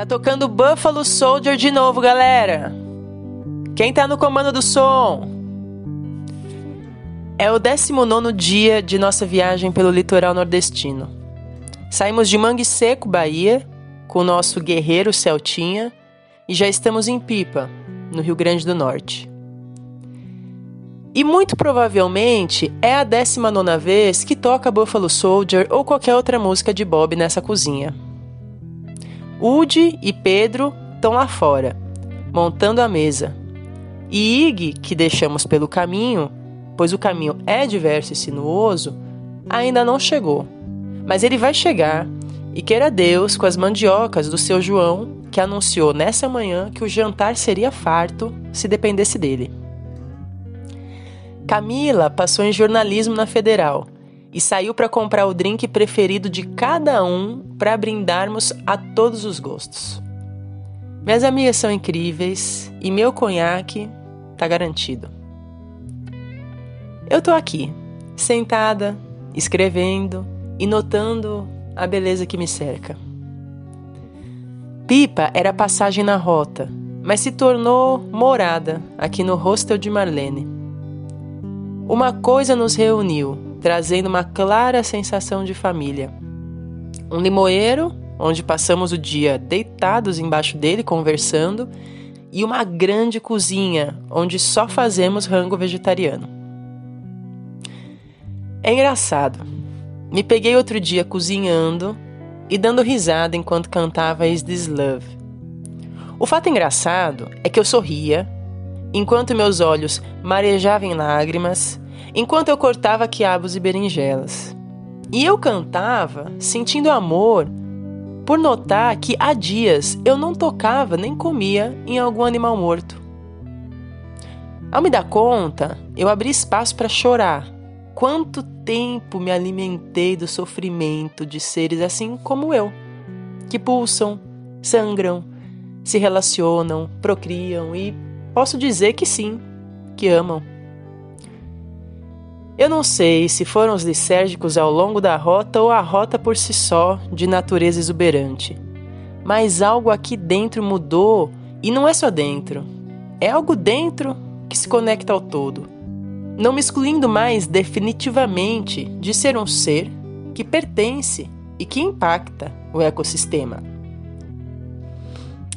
Tá tocando Buffalo Soldier de novo, galera. Quem tá no comando do som? É o 19 dia de nossa viagem pelo litoral nordestino. Saímos de Mangue Seco, Bahia, com o nosso guerreiro Celtinha, e já estamos em Pipa, no Rio Grande do Norte. E muito provavelmente é a 19 vez que toca Buffalo Soldier ou qualquer outra música de Bob nessa cozinha. Udi e Pedro estão lá fora, montando a mesa. E Ig, que deixamos pelo caminho, pois o caminho é diverso e sinuoso, ainda não chegou. Mas ele vai chegar, e queira Deus com as mandiocas do seu João, que anunciou nessa manhã que o jantar seria farto se dependesse dele. Camila passou em jornalismo na Federal e saiu para comprar o drink preferido de cada um para brindarmos a todos os gostos. Minhas amigas são incríveis e meu conhaque tá garantido. Eu tô aqui, sentada, escrevendo e notando a beleza que me cerca. Pipa era passagem na rota, mas se tornou morada aqui no hostel de Marlene. Uma coisa nos reuniu trazendo uma clara sensação de família. Um limoeiro, onde passamos o dia deitados embaixo dele conversando, e uma grande cozinha, onde só fazemos rango vegetariano. É engraçado. Me peguei outro dia cozinhando e dando risada enquanto cantava Is This Love. O fato engraçado é que eu sorria, enquanto meus olhos marejavam em lágrimas enquanto eu cortava quiabos e berinjelas. E eu cantava, sentindo amor, por notar que há dias eu não tocava nem comia em algum animal morto. Ao me dar conta, eu abri espaço para chorar. Quanto tempo me alimentei do sofrimento de seres assim como eu, que pulsam, sangram, se relacionam, procriam e posso dizer que sim, que amam. Eu não sei se foram os lisérgicos ao longo da rota ou a rota por si só, de natureza exuberante. Mas algo aqui dentro mudou e não é só dentro. É algo dentro que se conecta ao todo. Não me excluindo mais definitivamente de ser um ser que pertence e que impacta o ecossistema.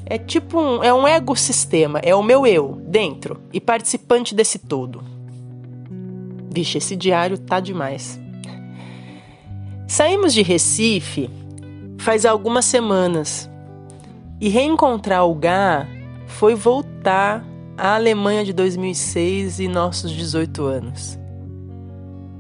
É tipo um, é um ecossistema, é o meu eu dentro e participante desse todo. Vixe, esse diário tá demais. Saímos de Recife faz algumas semanas e reencontrar o Gá foi voltar à Alemanha de 2006 e nossos 18 anos.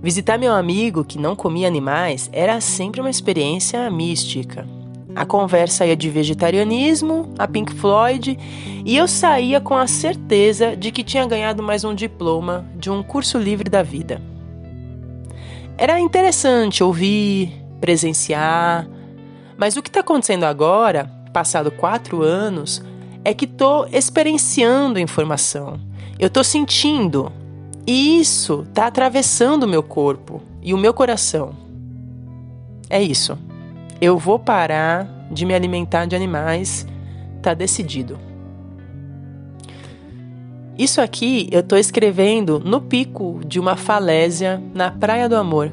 Visitar meu amigo que não comia animais era sempre uma experiência mística. A conversa ia de vegetarianismo a Pink Floyd e eu saía com a certeza de que tinha ganhado mais um diploma de um curso livre da vida. Era interessante ouvir, presenciar, mas o que está acontecendo agora, passado quatro anos, é que estou experienciando informação. Eu estou sentindo e isso está atravessando o meu corpo e o meu coração. É isso eu vou parar de me alimentar de animais, tá decidido. Isso aqui eu tô escrevendo no pico de uma falésia na Praia do Amor.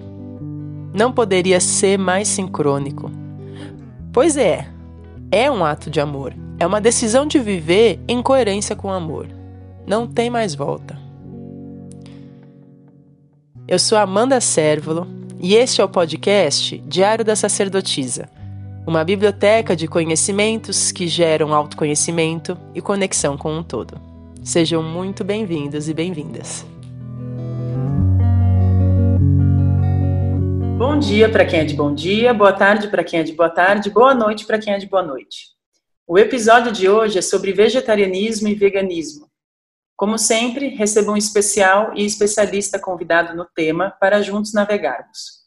Não poderia ser mais sincrônico. Pois é, é um ato de amor. É uma decisão de viver em coerência com o amor. Não tem mais volta. Eu sou Amanda Sérvulo e este é o podcast Diário da Sacerdotisa, uma biblioteca de conhecimentos que geram autoconhecimento e conexão com um todo. Sejam muito bem-vindos e bem-vindas. Bom dia para quem é de bom dia, boa tarde para quem é de boa tarde, boa noite para quem é de boa noite. O episódio de hoje é sobre vegetarianismo e veganismo. Como sempre, recebo um especial e especialista convidado no tema para juntos navegarmos.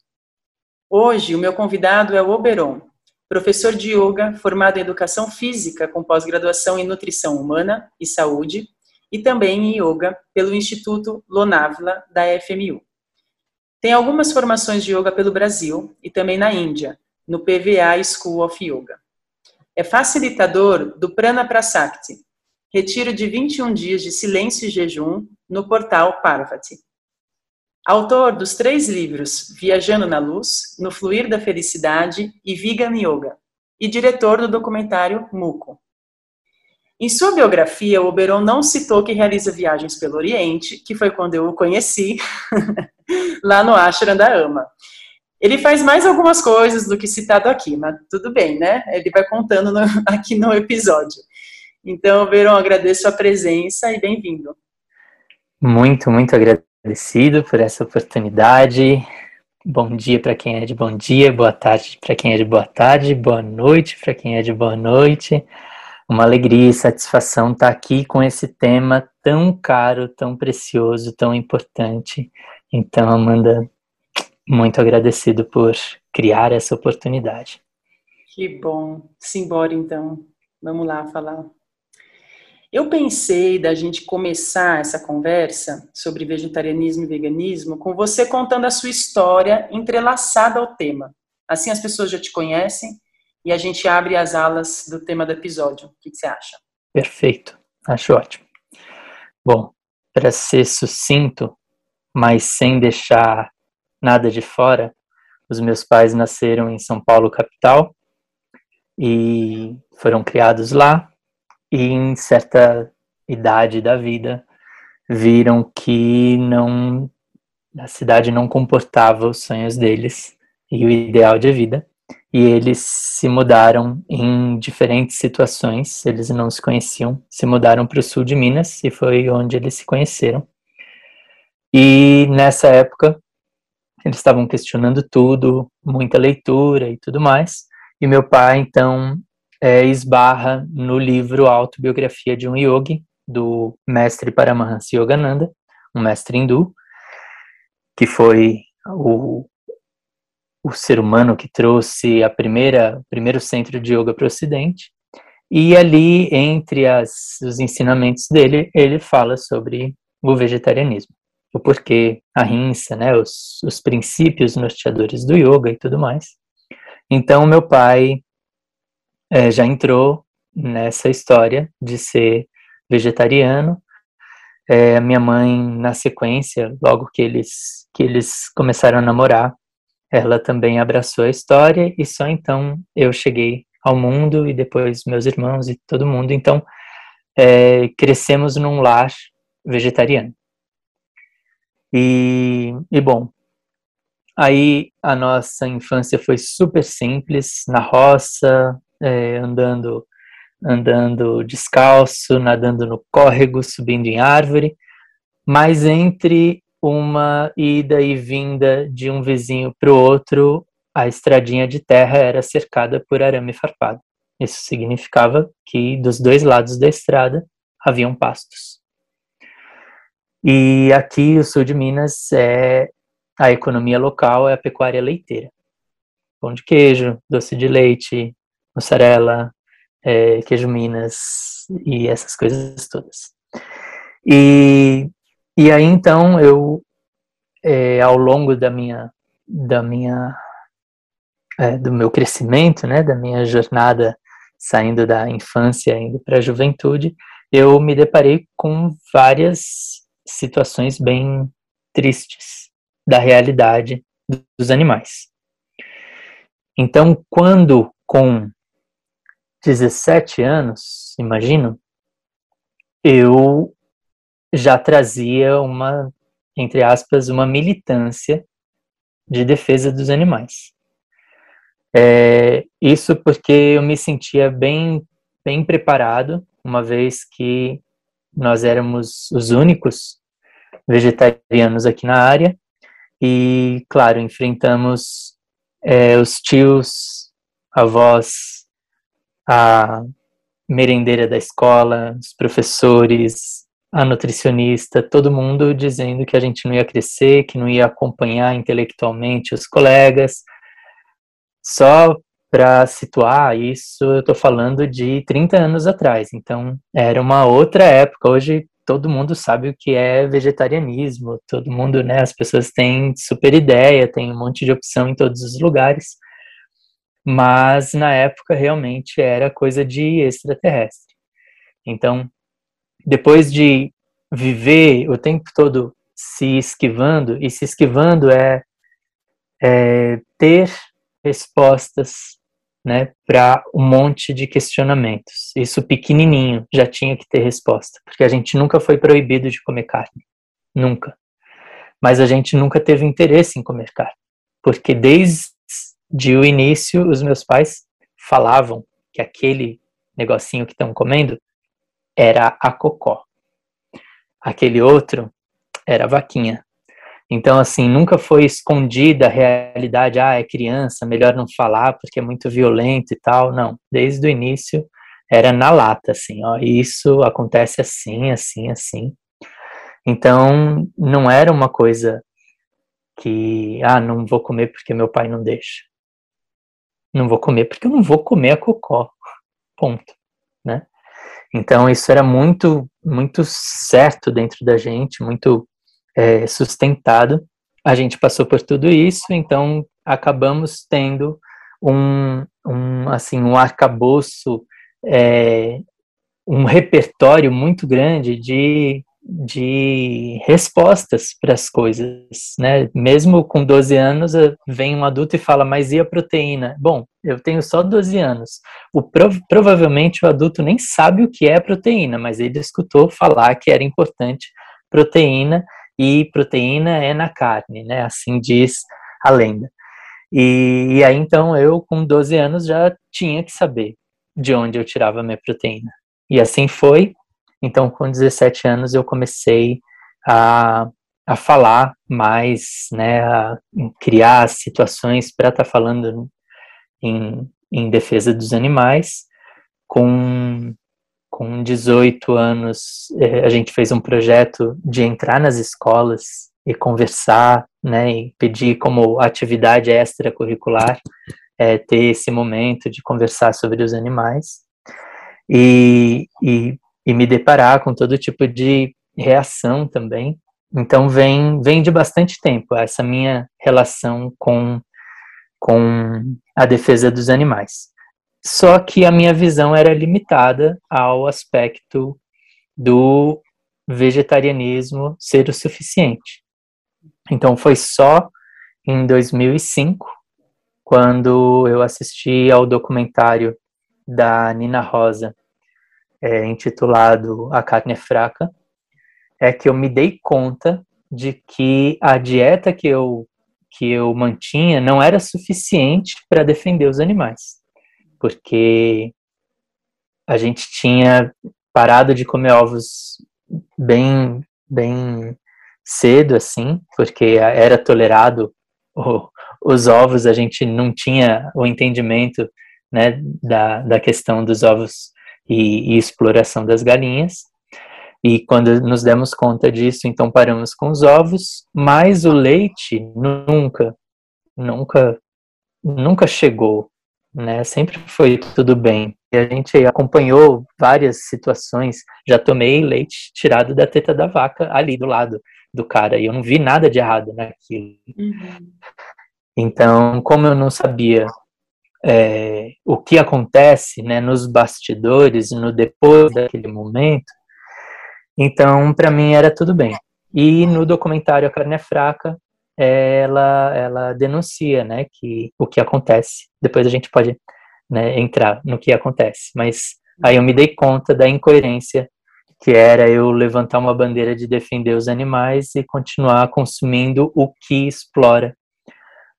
Hoje, o meu convidado é o Oberon, professor de yoga formado em educação física com pós-graduação em nutrição humana e saúde e também em yoga pelo Instituto Lonavla da FMU. Tem algumas formações de yoga pelo Brasil e também na Índia, no PVA School of Yoga. É facilitador do Prana Prasakti, retiro de 21 dias de silêncio e jejum no portal Parvati. Autor dos três livros Viajando na Luz, No Fluir da Felicidade e Vegan Yoga, e diretor do documentário Muco. Em sua biografia, o Oberon não citou que realiza viagens pelo Oriente, que foi quando eu o conheci, lá no Ashram da Ama. Ele faz mais algumas coisas do que citado aqui, mas tudo bem, né? Ele vai contando no, aqui no episódio. Então, Oberon, agradeço a presença e bem-vindo. Muito, muito agradecido agradecido por essa oportunidade. Bom dia para quem é de bom dia, boa tarde para quem é de boa tarde, boa noite para quem é de boa noite. Uma alegria e satisfação estar aqui com esse tema tão caro, tão precioso, tão importante. Então, Amanda, muito agradecido por criar essa oportunidade. Que bom. Simbora então. Vamos lá falar eu pensei da gente começar essa conversa sobre vegetarianismo e veganismo com você contando a sua história entrelaçada ao tema. Assim as pessoas já te conhecem e a gente abre as alas do tema do episódio. O que, você acha? Perfeito, acho ótimo. Bom, para ser sucinto, mas sem deixar nada de fora, os meus pais nasceram em São Paulo, capital, e foram criados lá. E em certa idade da vida viram que não a cidade não comportava os sonhos deles e o ideal de vida. E eles se mudaram em diferentes situações. Eles não se conheciam. Se mudaram para o sul de Minas e foi onde eles se conheceram. E nessa época eles estavam questionando tudo muita leitura e tudo mais e meu pai então é, esbarra no livro Autobiografia de um Yogi, do mestre Paramahansa Yogananda, um mestre hindu, que foi o, o ser humano que trouxe a primeira primeiro centro de yoga para o Ocidente. E ali, entre as, os ensinamentos dele, ele fala sobre o vegetarianismo, o porquê, a rinça, né, os, os princípios norteadores do yoga e tudo mais. Então, meu pai é, já entrou nessa história de ser vegetariano. É, minha mãe, na sequência, logo que eles, que eles começaram a namorar, ela também abraçou a história e só então eu cheguei ao mundo e depois meus irmãos e todo mundo. Então, é, crescemos num lar vegetariano. E, e bom, aí a nossa infância foi super simples, na roça, é, andando andando descalço, nadando no córrego, subindo em árvore, mas entre uma ida e vinda de um vizinho para o outro, a estradinha de terra era cercada por arame farpado. Isso significava que dos dois lados da estrada haviam pastos. E aqui, o sul de Minas, é a economia local é a pecuária leiteira. Pão de queijo, doce de leite, mussarela, é, queijo Minas e essas coisas todas. E, e aí então eu, é, ao longo da minha, da minha, é, do meu crescimento, né, da minha jornada saindo da infância indo para a juventude, eu me deparei com várias situações bem tristes da realidade dos animais. Então, quando com 17 anos, imagino, eu já trazia uma, entre aspas, uma militância de defesa dos animais. É, isso porque eu me sentia bem, bem preparado, uma vez que nós éramos os únicos vegetarianos aqui na área, e, claro, enfrentamos é, os tios, avós, a merendeira da escola, os professores, a nutricionista, todo mundo dizendo que a gente não ia crescer, que não ia acompanhar intelectualmente os colegas, Só para situar isso, eu estou falando de 30 anos atrás, então era uma outra época. Hoje todo mundo sabe o que é vegetarianismo, todo mundo, né, as pessoas têm super ideia, tem um monte de opção em todos os lugares, mas na época realmente era coisa de extraterrestre. Então, depois de viver o tempo todo se esquivando, e se esquivando é, é ter respostas né, para um monte de questionamentos. Isso pequenininho já tinha que ter resposta, porque a gente nunca foi proibido de comer carne, nunca. Mas a gente nunca teve interesse em comer carne, porque desde o início os meus pais falavam que aquele negocinho que estão comendo era a cocó. Aquele outro era a vaquinha. Então, assim, nunca foi escondida a realidade, ah, é criança, melhor não falar porque é muito violento e tal. Não, desde o início era na lata, assim, ó, isso acontece assim, assim, assim. Então, não era uma coisa que, ah, não vou comer porque meu pai não deixa. Não vou comer porque eu não vou comer a cocó. Ponto, né? Então, isso era muito, muito certo dentro da gente, muito é, sustentado. A gente passou por tudo isso, então acabamos tendo um, um assim, um arcabouço, é, um repertório muito grande de, de respostas para as coisas, né? Mesmo com 12 anos, vem um adulto e fala, mas e a proteína? Bom, eu tenho só 12 anos. O, provavelmente o adulto nem sabe o que é proteína, mas ele escutou falar que era importante proteína e proteína é na carne, né? Assim diz a lenda. E, e aí então eu, com 12 anos, já tinha que saber de onde eu tirava minha proteína. E assim foi. Então, com 17 anos, eu comecei a, a falar mais, né, a criar situações para estar tá falando em, em defesa dos animais, com com 18 anos, eh, a gente fez um projeto de entrar nas escolas e conversar, né, e pedir como atividade extracurricular é, ter esse momento de conversar sobre os animais e, e, e me deparar com todo tipo de reação também. Então vem vem de bastante tempo essa minha relação com com a defesa dos animais. Só que a minha visão era limitada ao aspecto do vegetarianismo ser o suficiente. Então foi só em 2005 quando eu assisti ao documentário da Nina Rosa é, intitulado A Carne é Fraca, é que eu me dei conta de que a dieta que eu que eu mantinha não era suficiente para defender os animais porque a gente tinha parado de comer ovos bem, bem cedo, assim, porque era tolerado o, os ovos, a gente não tinha o entendimento né, da, da questão dos ovos e, e exploração das galinhas. E quando nos demos conta disso, então paramos com os ovos, mas o leite nunca, nunca, nunca chegou né? Sempre foi tudo bem. E a gente acompanhou várias situações. Já tomei leite tirado da teta da vaca ali do lado do cara e eu não vi nada de errado naquilo. Uhum. Então, como eu não sabia é, o que acontece né, nos bastidores, no depois daquele momento, então para mim era tudo bem. E no documentário A Carne é Fraca, ela, ela denuncia, né, que o que acontece. Depois a gente pode né, entrar no que acontece. Mas aí eu me dei conta da incoerência que era eu levantar uma bandeira de defender os animais e continuar consumindo o que explora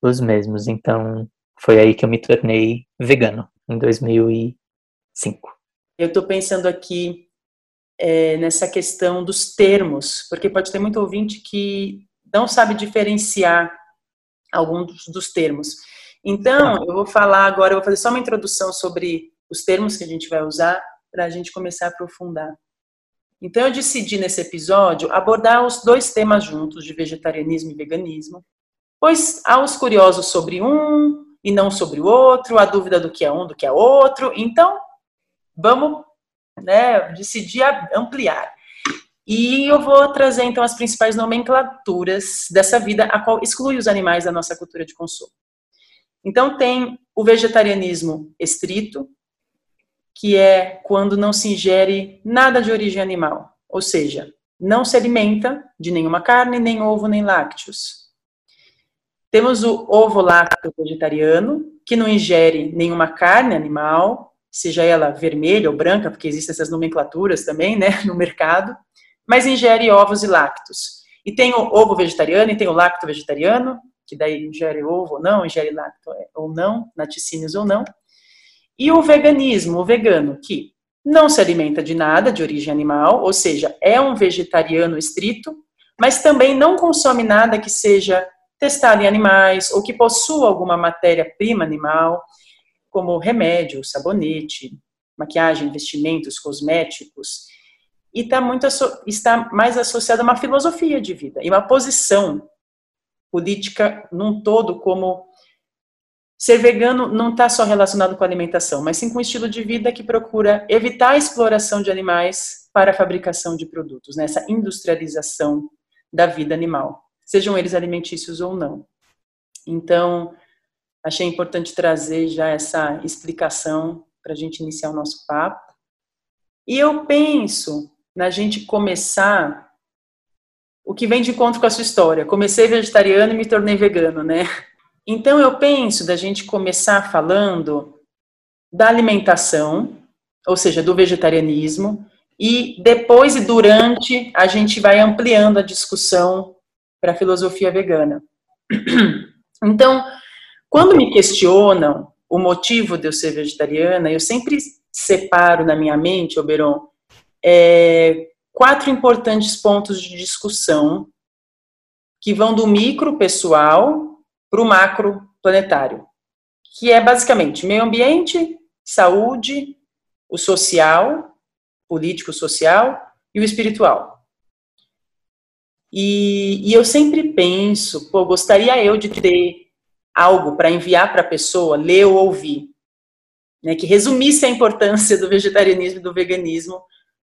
os mesmos. Então foi aí que eu me tornei vegano em 2005. Eu estou pensando aqui é, nessa questão dos termos, porque pode ter muito ouvinte que não sabe diferenciar alguns dos termos. Então, eu vou falar agora, eu vou fazer só uma introdução sobre os termos que a gente vai usar para a gente começar a aprofundar. Então, eu decidi nesse episódio abordar os dois temas juntos, de vegetarianismo e veganismo, pois há os curiosos sobre um e não sobre o outro, a dúvida do que é um, do que é outro. Então, vamos né, decidir ampliar. E eu vou trazer então as principais nomenclaturas dessa vida, a qual exclui os animais da nossa cultura de consumo. Então tem o vegetarianismo estrito, que é quando não se ingere nada de origem animal, ou seja, não se alimenta de nenhuma carne, nem ovo, nem lácteos. Temos o ovo lácteo vegetariano, que não ingere nenhuma carne animal, seja ela vermelha ou branca, porque existem essas nomenclaturas também, né, no mercado mas ingere ovos e lácteos. E tem o ovo vegetariano e tem o lacto vegetariano, que daí ingere ovo ou não, ingere lacto ou não, laticínios ou não. E o veganismo, o vegano, que não se alimenta de nada de origem animal, ou seja, é um vegetariano estrito, mas também não consome nada que seja testado em animais ou que possua alguma matéria-prima animal, como remédio, sabonete, maquiagem, vestimentos, cosméticos e está muito está mais associada a uma filosofia de vida e uma posição política num todo como ser vegano não está só relacionado com alimentação, mas sim com um estilo de vida que procura evitar a exploração de animais para a fabricação de produtos, nessa né? industrialização da vida animal, sejam eles alimentícios ou não. Então, achei importante trazer já essa explicação para a gente iniciar o nosso papo. E eu penso na gente começar o que vem de encontro com a sua história. Comecei vegetariano e me tornei vegano, né? Então eu penso da gente começar falando da alimentação, ou seja, do vegetarianismo, e depois e durante a gente vai ampliando a discussão para a filosofia vegana. Então, quando me questionam o motivo de eu ser vegetariana, eu sempre separo na minha mente, Oberon, é, quatro importantes pontos de discussão que vão do micro pessoal para o macro planetário, que é basicamente meio ambiente, saúde, o social, político social e o espiritual. E, e eu sempre penso, pô, gostaria eu de ter algo para enviar para a pessoa, ler ou ouvir, né, que resumisse a importância do vegetarianismo e do veganismo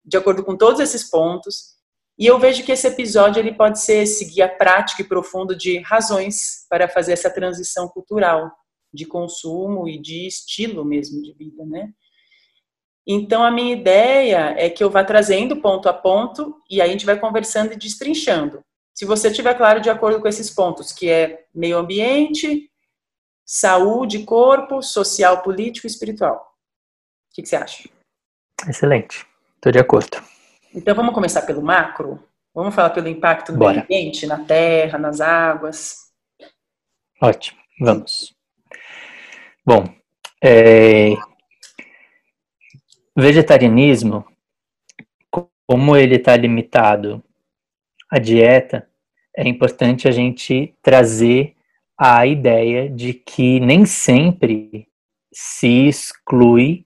de acordo com todos esses pontos. E eu vejo que esse episódio ele pode ser esse guia prático e profundo de razões para fazer essa transição cultural de consumo e de estilo mesmo de vida, né? Então a minha ideia é que eu vá trazendo ponto a ponto e aí a gente vai conversando e destrinchando. Se você tiver claro de acordo com esses pontos, que é meio ambiente, saúde, corpo, social, político e espiritual. O que, que você acha? Excelente. Estou de acordo. Então vamos começar pelo macro? Vamos falar pelo impacto do Bora. ambiente, na terra, nas águas? Ótimo, vamos. Bom, é... vegetarianismo, como ele está limitado à dieta, é importante a gente trazer a ideia de que nem sempre se exclui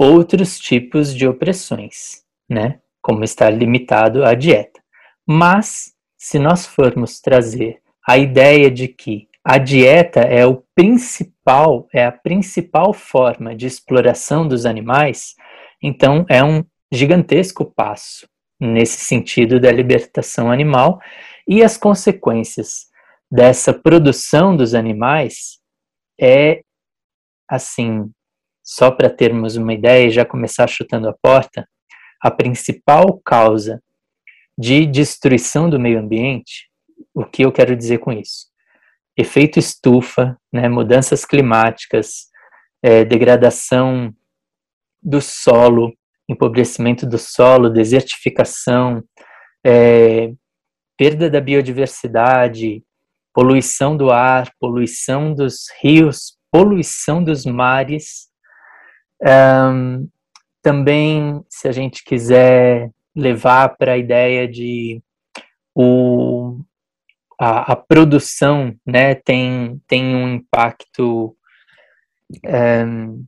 outros tipos de opressões, né? Como estar limitado à dieta. Mas, se nós formos trazer a ideia de que a dieta é o principal, é a principal forma de exploração dos animais, então é um gigantesco passo nesse sentido da libertação animal e as consequências dessa produção dos animais é assim só para termos uma ideia e já começar chutando a porta, a principal causa de destruição do meio ambiente, o que eu quero dizer com isso? Efeito estufa, né, mudanças climáticas, é, degradação do solo, empobrecimento do solo, desertificação, é, perda da biodiversidade, poluição do ar, poluição dos rios, poluição dos mares, um, também, se a gente quiser levar para a ideia de o, a, a, produção né, tem, tem um impacto um,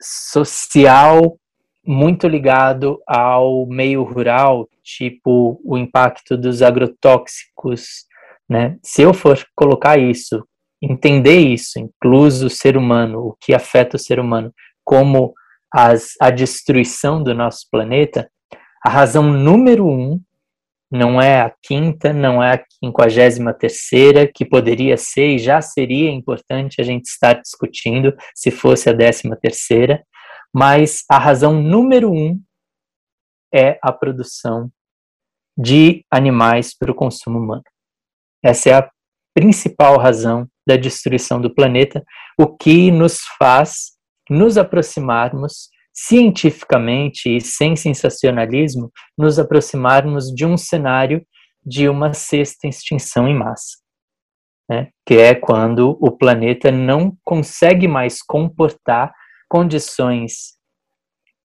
social muito ligado ao meio rural, tipo o impacto dos agrotóxicos. Né? Se eu for colocar isso entender isso, incluso o ser humano, o que afeta o ser humano, como as, a destruição do nosso planeta, a razão número um não é a quinta, não é a quinquagésima terceira, que poderia ser e já seria importante a gente estar discutindo se fosse a décima terceira, mas a razão número um é a produção de animais para o consumo humano. Essa é a principal razão da destruição do planeta, o que nos faz nos aproximarmos cientificamente e sem sensacionalismo, nos aproximarmos de um cenário de uma sexta extinção em massa, né? que é quando o planeta não consegue mais comportar condições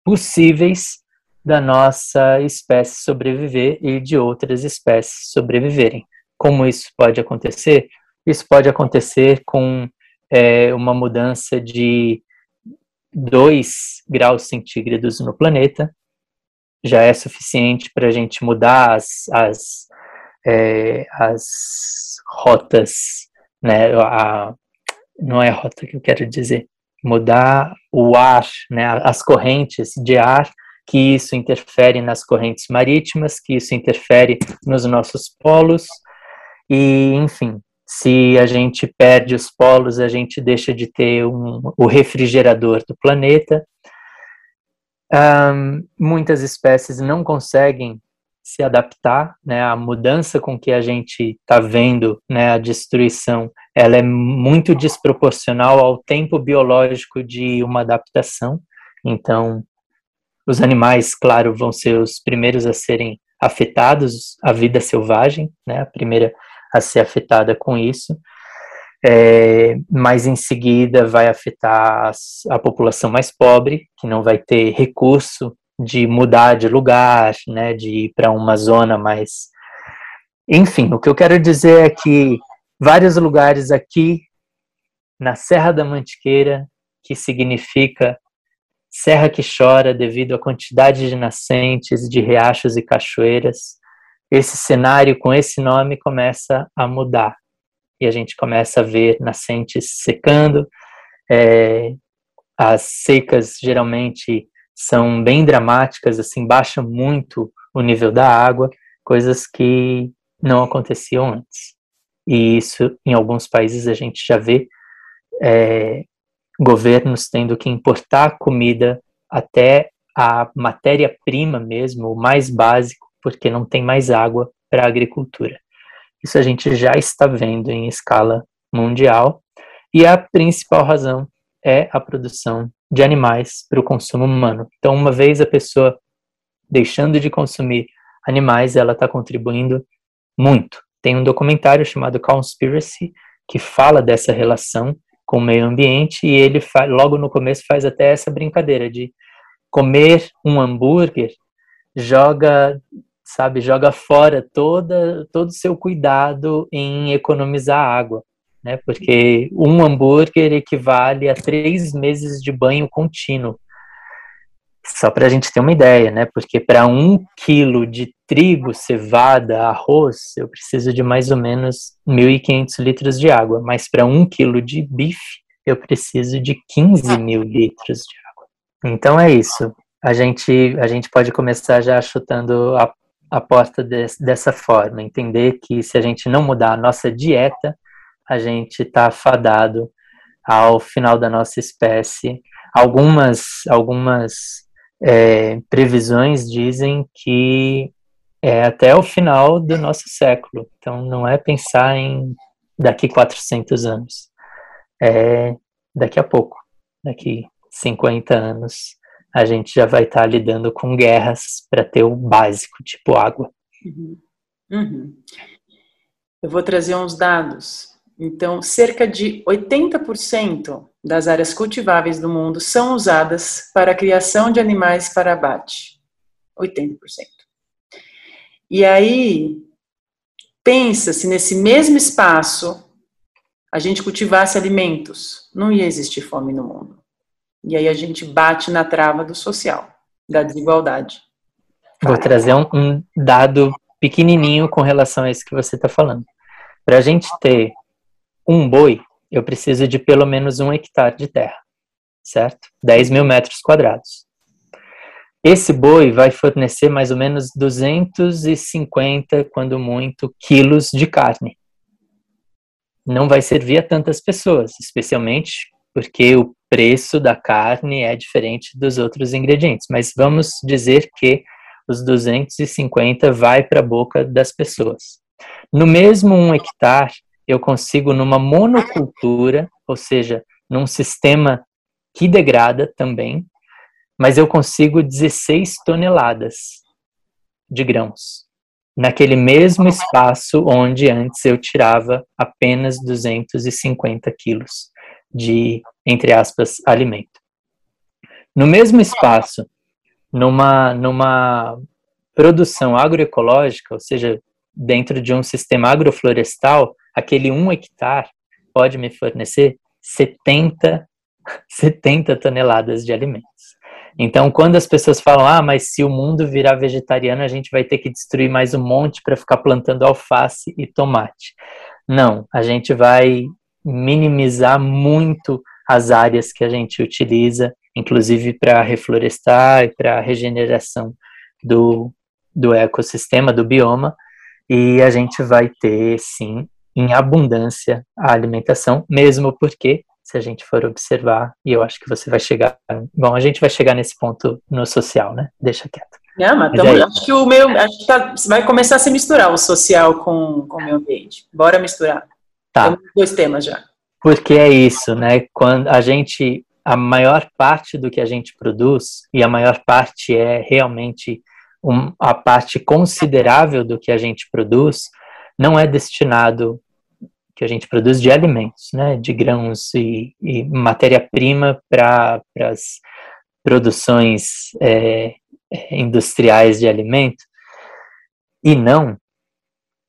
possíveis da nossa espécie sobreviver e de outras espécies sobreviverem. Como isso pode acontecer? Isso pode acontecer com é, uma mudança de 2 graus centígrados no planeta, já é suficiente para a gente mudar as, as, é, as rotas, né, a, não é rota que eu quero dizer, mudar o ar, né, as correntes de ar, que isso interfere nas correntes marítimas, que isso interfere nos nossos polos, e enfim, se a gente perde os polos, a gente deixa de ter um, o refrigerador do planeta. Um, muitas espécies não conseguem se adaptar, né? A mudança com que a gente está vendo, né? A destruição, ela é muito desproporcional ao tempo biológico de uma adaptação. Então, os animais, claro, vão ser os primeiros a serem afetados, a vida selvagem, né? A primeira a ser afetada com isso, é, mas em seguida vai afetar a população mais pobre, que não vai ter recurso de mudar de lugar, né, de ir para uma zona mais. Enfim, o que eu quero dizer é que vários lugares aqui na Serra da Mantiqueira, que significa serra que chora devido à quantidade de nascentes, de riachos e cachoeiras, esse cenário com esse nome começa a mudar. E a gente começa a ver nascentes secando, é, as secas geralmente são bem dramáticas, assim, baixa muito o nível da água, coisas que não aconteciam antes. E isso, em alguns países, a gente já vê é, governos tendo que importar comida até a matéria-prima mesmo, o mais básico, porque não tem mais água para a agricultura. Isso a gente já está vendo em escala mundial, e a principal razão é a produção de animais para o consumo humano. Então, uma vez a pessoa deixando de consumir animais, ela está contribuindo muito. Tem um documentário chamado Conspiracy que fala dessa relação com o meio ambiente e ele logo no começo faz até essa brincadeira de comer um hambúrguer joga sabe, joga fora toda, todo o seu cuidado em economizar água, né? Porque um hambúrguer equivale a três meses de banho contínuo. Só para a gente ter uma ideia, né? Porque para um quilo de trigo, cevada, arroz, eu preciso de mais ou menos 1.500 litros de água. Mas para um quilo de bife, eu preciso de 15 mil litros de água. Então é isso. A gente, a gente pode começar já chutando a aposta dessa forma, entender que se a gente não mudar a nossa dieta, a gente está fadado ao final da nossa espécie. Algumas, algumas é, previsões dizem que é até o final do nosso século. Então, não é pensar em daqui 400 anos. É daqui a pouco, daqui 50 anos a gente já vai estar tá lidando com guerras para ter o básico, tipo água. Uhum. Uhum. Eu vou trazer uns dados. Então, cerca de 80% das áreas cultiváveis do mundo são usadas para a criação de animais para abate. 80%. E aí, pensa se nesse mesmo espaço a gente cultivasse alimentos, não ia existir fome no mundo. E aí a gente bate na trava do social, da desigualdade. Vou trazer um, um dado pequenininho com relação a isso que você está falando. Para a gente ter um boi, eu preciso de pelo menos um hectare de terra, certo? 10 mil metros quadrados. Esse boi vai fornecer mais ou menos 250, quando muito, quilos de carne. Não vai servir a tantas pessoas, especialmente porque o preço da carne é diferente dos outros ingredientes. Mas vamos dizer que os 250 vai para a boca das pessoas. No mesmo um hectare, eu consigo numa monocultura, ou seja, num sistema que degrada também, mas eu consigo 16 toneladas de grãos naquele mesmo espaço onde antes eu tirava apenas 250 quilos de, entre aspas, alimento. No mesmo espaço, numa, numa produção agroecológica, ou seja, dentro de um sistema agroflorestal, aquele um hectare pode me fornecer 70, 70 toneladas de alimentos. Então, quando as pessoas falam, ah, mas se o mundo virar vegetariano, a gente vai ter que destruir mais um monte para ficar plantando alface e tomate. Não, a gente vai minimizar muito as áreas que a gente utiliza, inclusive para reflorestar e para regeneração do, do ecossistema, do bioma, e a gente vai ter, sim, em abundância a alimentação, mesmo porque se a gente for observar, e eu acho que você vai chegar. Bom, a gente vai chegar nesse ponto no social, né? Deixa quieto. Não, mas, mas tamo, acho que o meu. Acho que tá, vai começar a se misturar o social com, com o meio ambiente. Bora misturar. Tá. Temos dois temas já. Porque é isso, né? Quando a gente. A maior parte do que a gente produz, e a maior parte é realmente um, a parte considerável do que a gente produz, não é destinado que a gente produz de alimentos, né, de grãos e, e matéria-prima para as produções é, industriais de alimento, e não,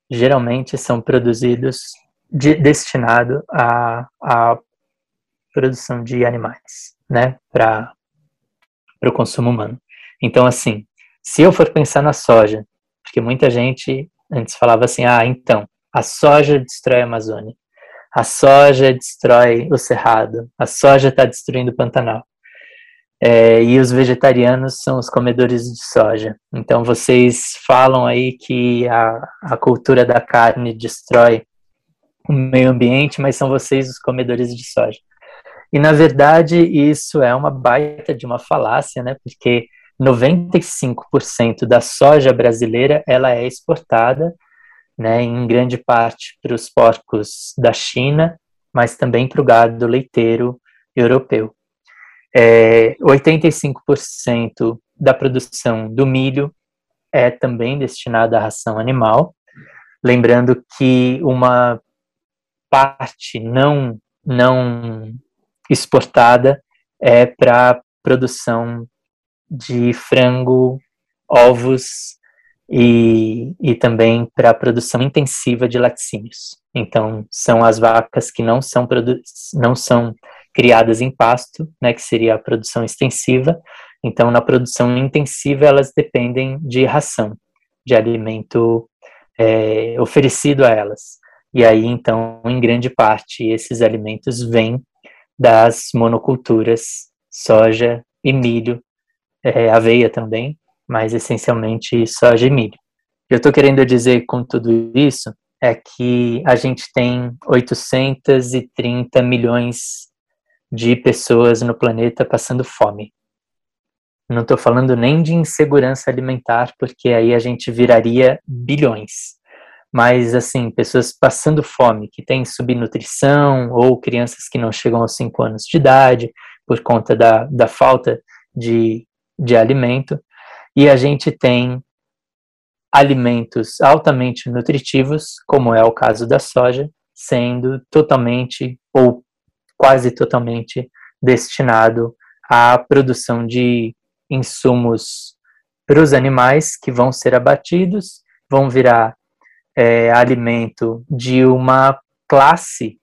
geralmente são produzidos de, destinado à, à produção de animais, né, para o consumo humano. Então, assim, se eu for pensar na soja, porque muita gente antes falava assim, ah, então, a soja destrói a Amazônia. A soja destrói o Cerrado. A soja está destruindo o Pantanal. É, e os vegetarianos são os comedores de soja. Então vocês falam aí que a, a cultura da carne destrói o meio ambiente, mas são vocês os comedores de soja. E na verdade isso é uma baita de uma falácia, né? Porque 95% da soja brasileira ela é exportada né, em grande parte para os porcos da China, mas também para o gado leiteiro europeu. É, 85% da produção do milho é também destinada à ração animal, lembrando que uma parte não não exportada é para produção de frango, ovos e, e também para produção intensiva de laticínios. Então, são as vacas que não são, não são criadas em pasto, né, que seria a produção extensiva. Então, na produção intensiva, elas dependem de ração, de alimento é, oferecido a elas. E aí, então, em grande parte, esses alimentos vêm das monoculturas soja e milho, é, aveia também, mas essencialmente soja e milho. Eu estou querendo dizer com tudo isso é que a gente tem 830 milhões de pessoas no planeta passando fome. Não estou falando nem de insegurança alimentar, porque aí a gente viraria bilhões. Mas, assim, pessoas passando fome, que têm subnutrição, ou crianças que não chegam aos 5 anos de idade, por conta da, da falta de, de alimento, e a gente tem alimentos altamente nutritivos, como é o caso da soja, sendo totalmente ou quase totalmente destinado à produção de insumos para os animais que vão ser abatidos, vão virar é, alimento de uma classe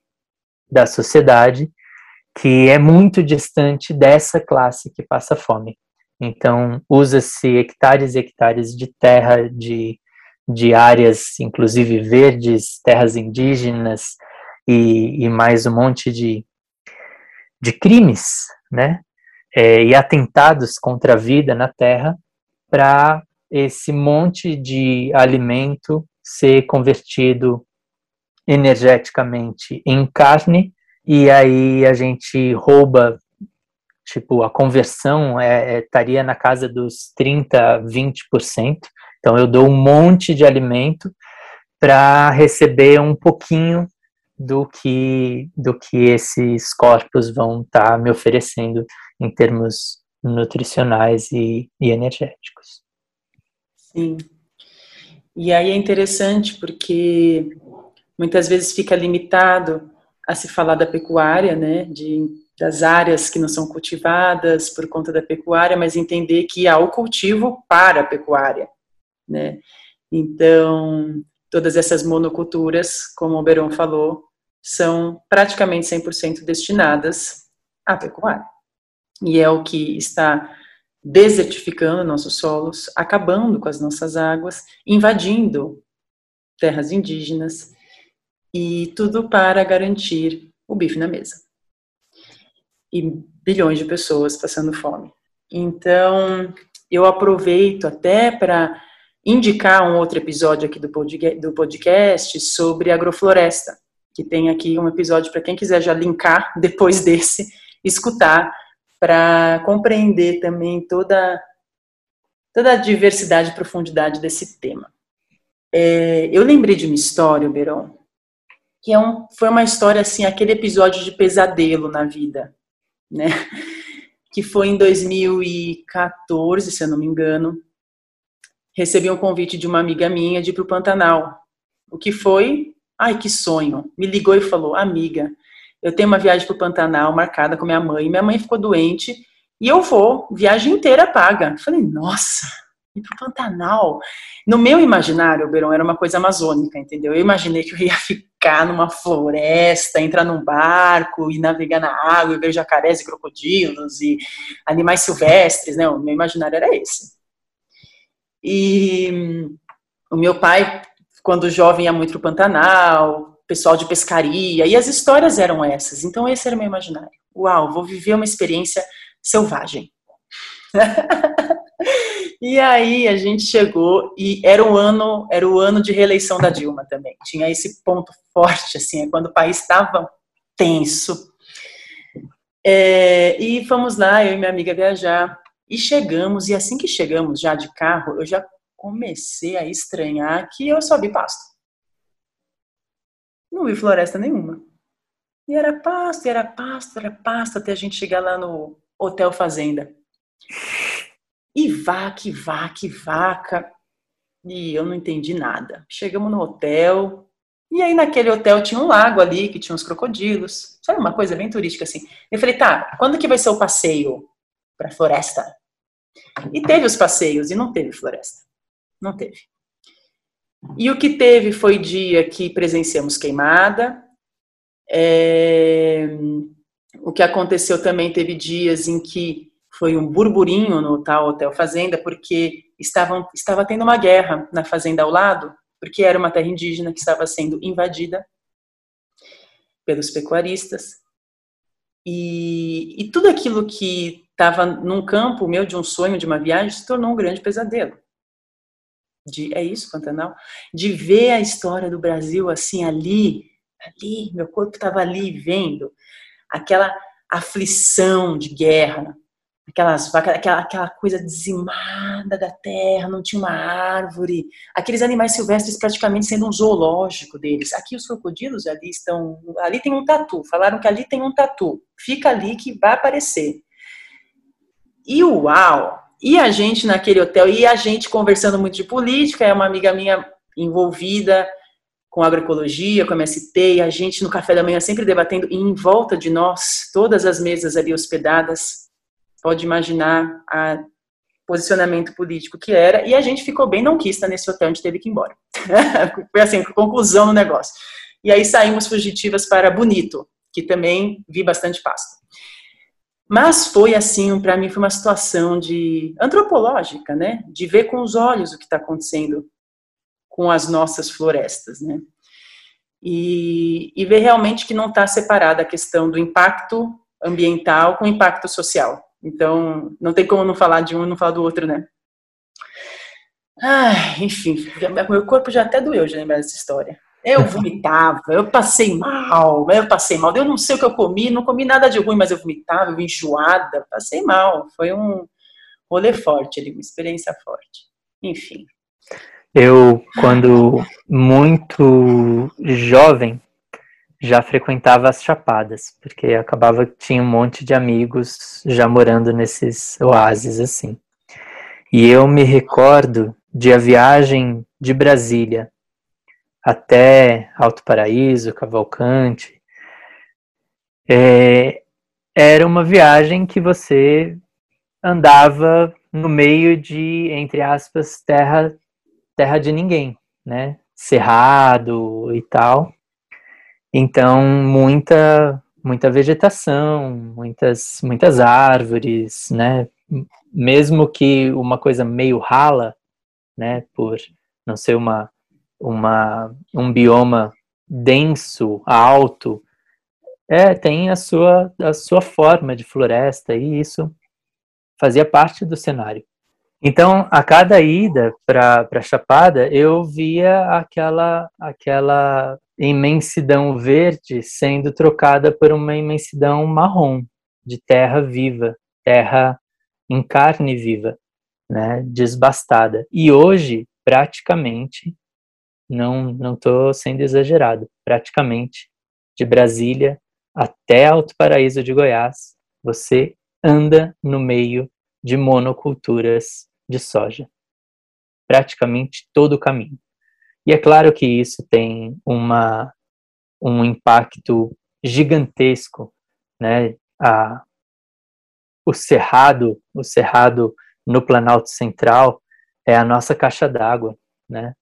da sociedade que é muito distante dessa classe que passa fome. Então, usa-se hectares e hectares de terra, de, de áreas, inclusive verdes, terras indígenas, e, e mais um monte de, de crimes, né? É, e atentados contra a vida na Terra para esse monte de alimento ser convertido energeticamente em carne e aí a gente rouba tipo a conversão é, é, estaria na casa dos 30 20% então eu dou um monte de alimento para receber um pouquinho do que do que esses corpos vão estar tá me oferecendo em termos nutricionais e, e energéticos. Sim. E aí é interessante porque muitas vezes fica limitado a se falar da pecuária, né, de, das áreas que não são cultivadas por conta da pecuária, mas entender que há o cultivo para a pecuária, né. Então, todas essas monoculturas, como o Beron falou, são praticamente 100% destinadas à pecuária. E é o que está desertificando nossos solos, acabando com as nossas águas, invadindo terras indígenas e tudo para garantir o bife na mesa. E bilhões de pessoas passando fome. Então, eu aproveito até para indicar um outro episódio aqui do podcast sobre agrofloresta, que tem aqui um episódio para quem quiser já linkar depois desse, escutar, para compreender também toda, toda a diversidade e profundidade desse tema. É, eu lembrei de uma história, Beron, que é um, foi uma história assim, aquele episódio de pesadelo na vida, né? Que foi em 2014, se eu não me engano. Recebi um convite de uma amiga minha de ir para o Pantanal. O que foi? Ai, que sonho! Me ligou e falou: Amiga, eu tenho uma viagem para o Pantanal marcada com minha mãe. Minha mãe ficou doente e eu vou, viagem inteira paga. Falei: Nossa, ir para o Pantanal. No meu imaginário, o Beirão era uma coisa amazônica, entendeu? Eu imaginei que eu ia ficar numa floresta, entrar num barco e navegar na água e ver jacarés e crocodilos e animais silvestres, né? O meu imaginário era esse. E o meu pai, quando jovem, ia muito para o Pantanal, pessoal de pescaria, e as histórias eram essas. Então, esse era o meu imaginário. Uau, vou viver uma experiência selvagem. E aí a gente chegou e era o ano, era o ano de reeleição da Dilma também. Tinha esse ponto forte, assim, é quando o país estava tenso. É, e fomos lá, eu e minha amiga viajar. E chegamos, e assim que chegamos já de carro, eu já comecei a estranhar que eu só vi pasto. Não vi floresta nenhuma. E era pasto, era pasto, era pasto, até a gente chegar lá no Hotel Fazenda. E vaca, e vaca, e vaca. E eu não entendi nada. Chegamos no hotel, e aí naquele hotel tinha um lago ali, que tinha uns crocodilos. Sabe uma coisa bem turística assim. Eu falei, tá, quando que vai ser o passeio pra floresta? E teve os passeios, e não teve floresta. Não teve. E o que teve foi dia que presenciamos queimada. É... O que aconteceu também teve dias em que foi um burburinho no tal hotel fazenda porque estavam estava tendo uma guerra na fazenda ao lado porque era uma terra indígena que estava sendo invadida pelos pecuaristas e, e tudo aquilo que estava num campo meu de um sonho de uma viagem se tornou um grande pesadelo de é isso Pantanal de ver a história do Brasil assim ali ali meu corpo estava ali vendo aquela aflição de guerra aquelas aquela, aquela coisa dizimada da terra, não tinha uma árvore, aqueles animais silvestres praticamente sendo um zoológico deles. Aqui os crocodilos ali estão, ali tem um tatu, falaram que ali tem um tatu, fica ali que vai aparecer. E uau! E a gente naquele hotel, e a gente conversando muito de política, é uma amiga minha envolvida com agroecologia, com MST, e a gente no café da manhã sempre debatendo, e em volta de nós, todas as mesas ali hospedadas, pode imaginar o posicionamento político que era, e a gente ficou bem não quista nesse hotel, a gente teve que ir embora. Foi assim, conclusão no negócio. E aí saímos fugitivas para Bonito, que também vi bastante pasto. Mas foi assim, para mim foi uma situação de antropológica, né? De ver com os olhos o que está acontecendo com as nossas florestas, né? e, e ver realmente que não está separada a questão do impacto ambiental com o impacto social. Então, não tem como não falar de um e não falar do outro, né? Ai, enfim, meu corpo já até doeu de lembrar dessa história. Eu vomitava, eu passei mal, eu passei mal. Eu não sei o que eu comi, não comi nada de ruim, mas eu vomitava, eu enjoada, passei mal. Foi um rolê forte ali, uma experiência forte. Enfim. Eu, quando muito jovem, já frequentava as chapadas, porque acabava que tinha um monte de amigos já morando nesses oásis assim. E eu me recordo de a viagem de Brasília até Alto Paraíso, Cavalcante, é, era uma viagem que você andava no meio de, entre aspas, terra, terra de ninguém, né? Cerrado e tal. Então, muita muita vegetação, muitas muitas árvores, né? Mesmo que uma coisa meio rala, né, por não ser uma uma, um bioma denso, alto, é, tem a sua, a sua forma de floresta e isso fazia parte do cenário. Então, a cada ida para a Chapada, eu via aquela, aquela imensidão verde sendo trocada por uma imensidão marrom, de terra viva, terra em carne viva, né, desbastada. E hoje, praticamente, não não estou sendo exagerado, praticamente de Brasília até Alto Paraíso de Goiás, você anda no meio de monoculturas de soja. Praticamente todo o caminho. E é claro que isso tem uma, um impacto gigantesco, né? A, o cerrado, o cerrado no Planalto Central é a nossa caixa d'água, né?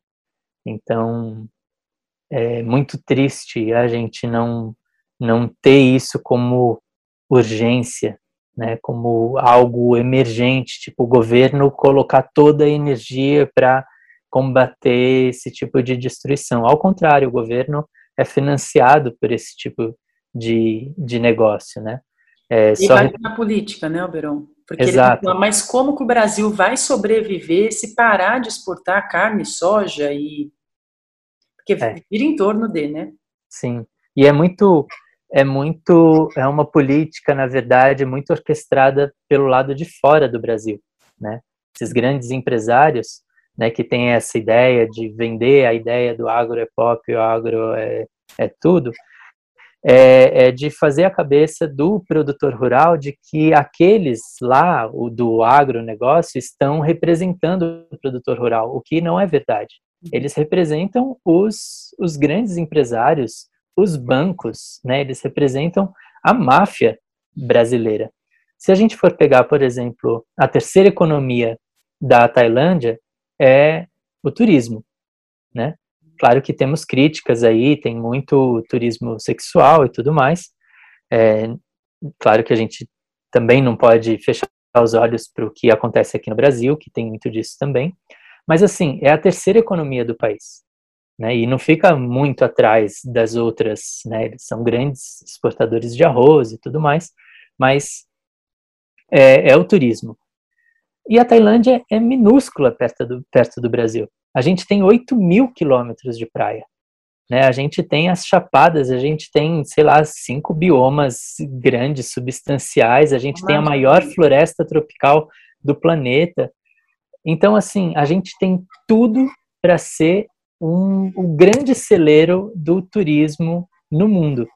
Então, é muito triste a gente não não ter isso como urgência, né, como algo emergente, tipo o governo colocar toda a energia para combater esse tipo de destruição. Ao contrário, o governo é financiado por esse tipo de, de negócio, né? É, e só... vai na política, né, Alberon? Porque Exato. Fala, mas como que o Brasil vai sobreviver se parar de exportar carne, soja e porque é. vira em torno de, né? Sim. E é muito é muito é uma política, na verdade, muito orquestrada pelo lado de fora do Brasil, né? Esses grandes empresários, né, que têm essa ideia de vender a ideia do agro é pop, o agro é, é tudo, é, é, de fazer a cabeça do produtor rural de que aqueles lá, o do agronegócio, estão representando o produtor rural, o que não é verdade. Uhum. Eles representam os, os grandes empresários, os bancos, né? Eles representam a máfia brasileira. Se a gente for pegar, por exemplo, a terceira economia da Tailândia é o turismo, né? Claro que temos críticas aí, tem muito turismo sexual e tudo mais. É, claro que a gente também não pode fechar os olhos para o que acontece aqui no Brasil, que tem muito disso também. Mas assim, é a terceira economia do país. Né, e não fica muito atrás das outras, né, eles são grandes exportadores de arroz e tudo mais, mas é, é o turismo. E a Tailândia é minúscula perto do, perto do Brasil. A gente tem 8 mil quilômetros de praia. Né? A gente tem as chapadas, a gente tem, sei lá, cinco biomas grandes, substanciais, a gente tem a maior floresta tropical do planeta. Então, assim, a gente tem tudo para ser um, um grande celeiro do turismo no mundo.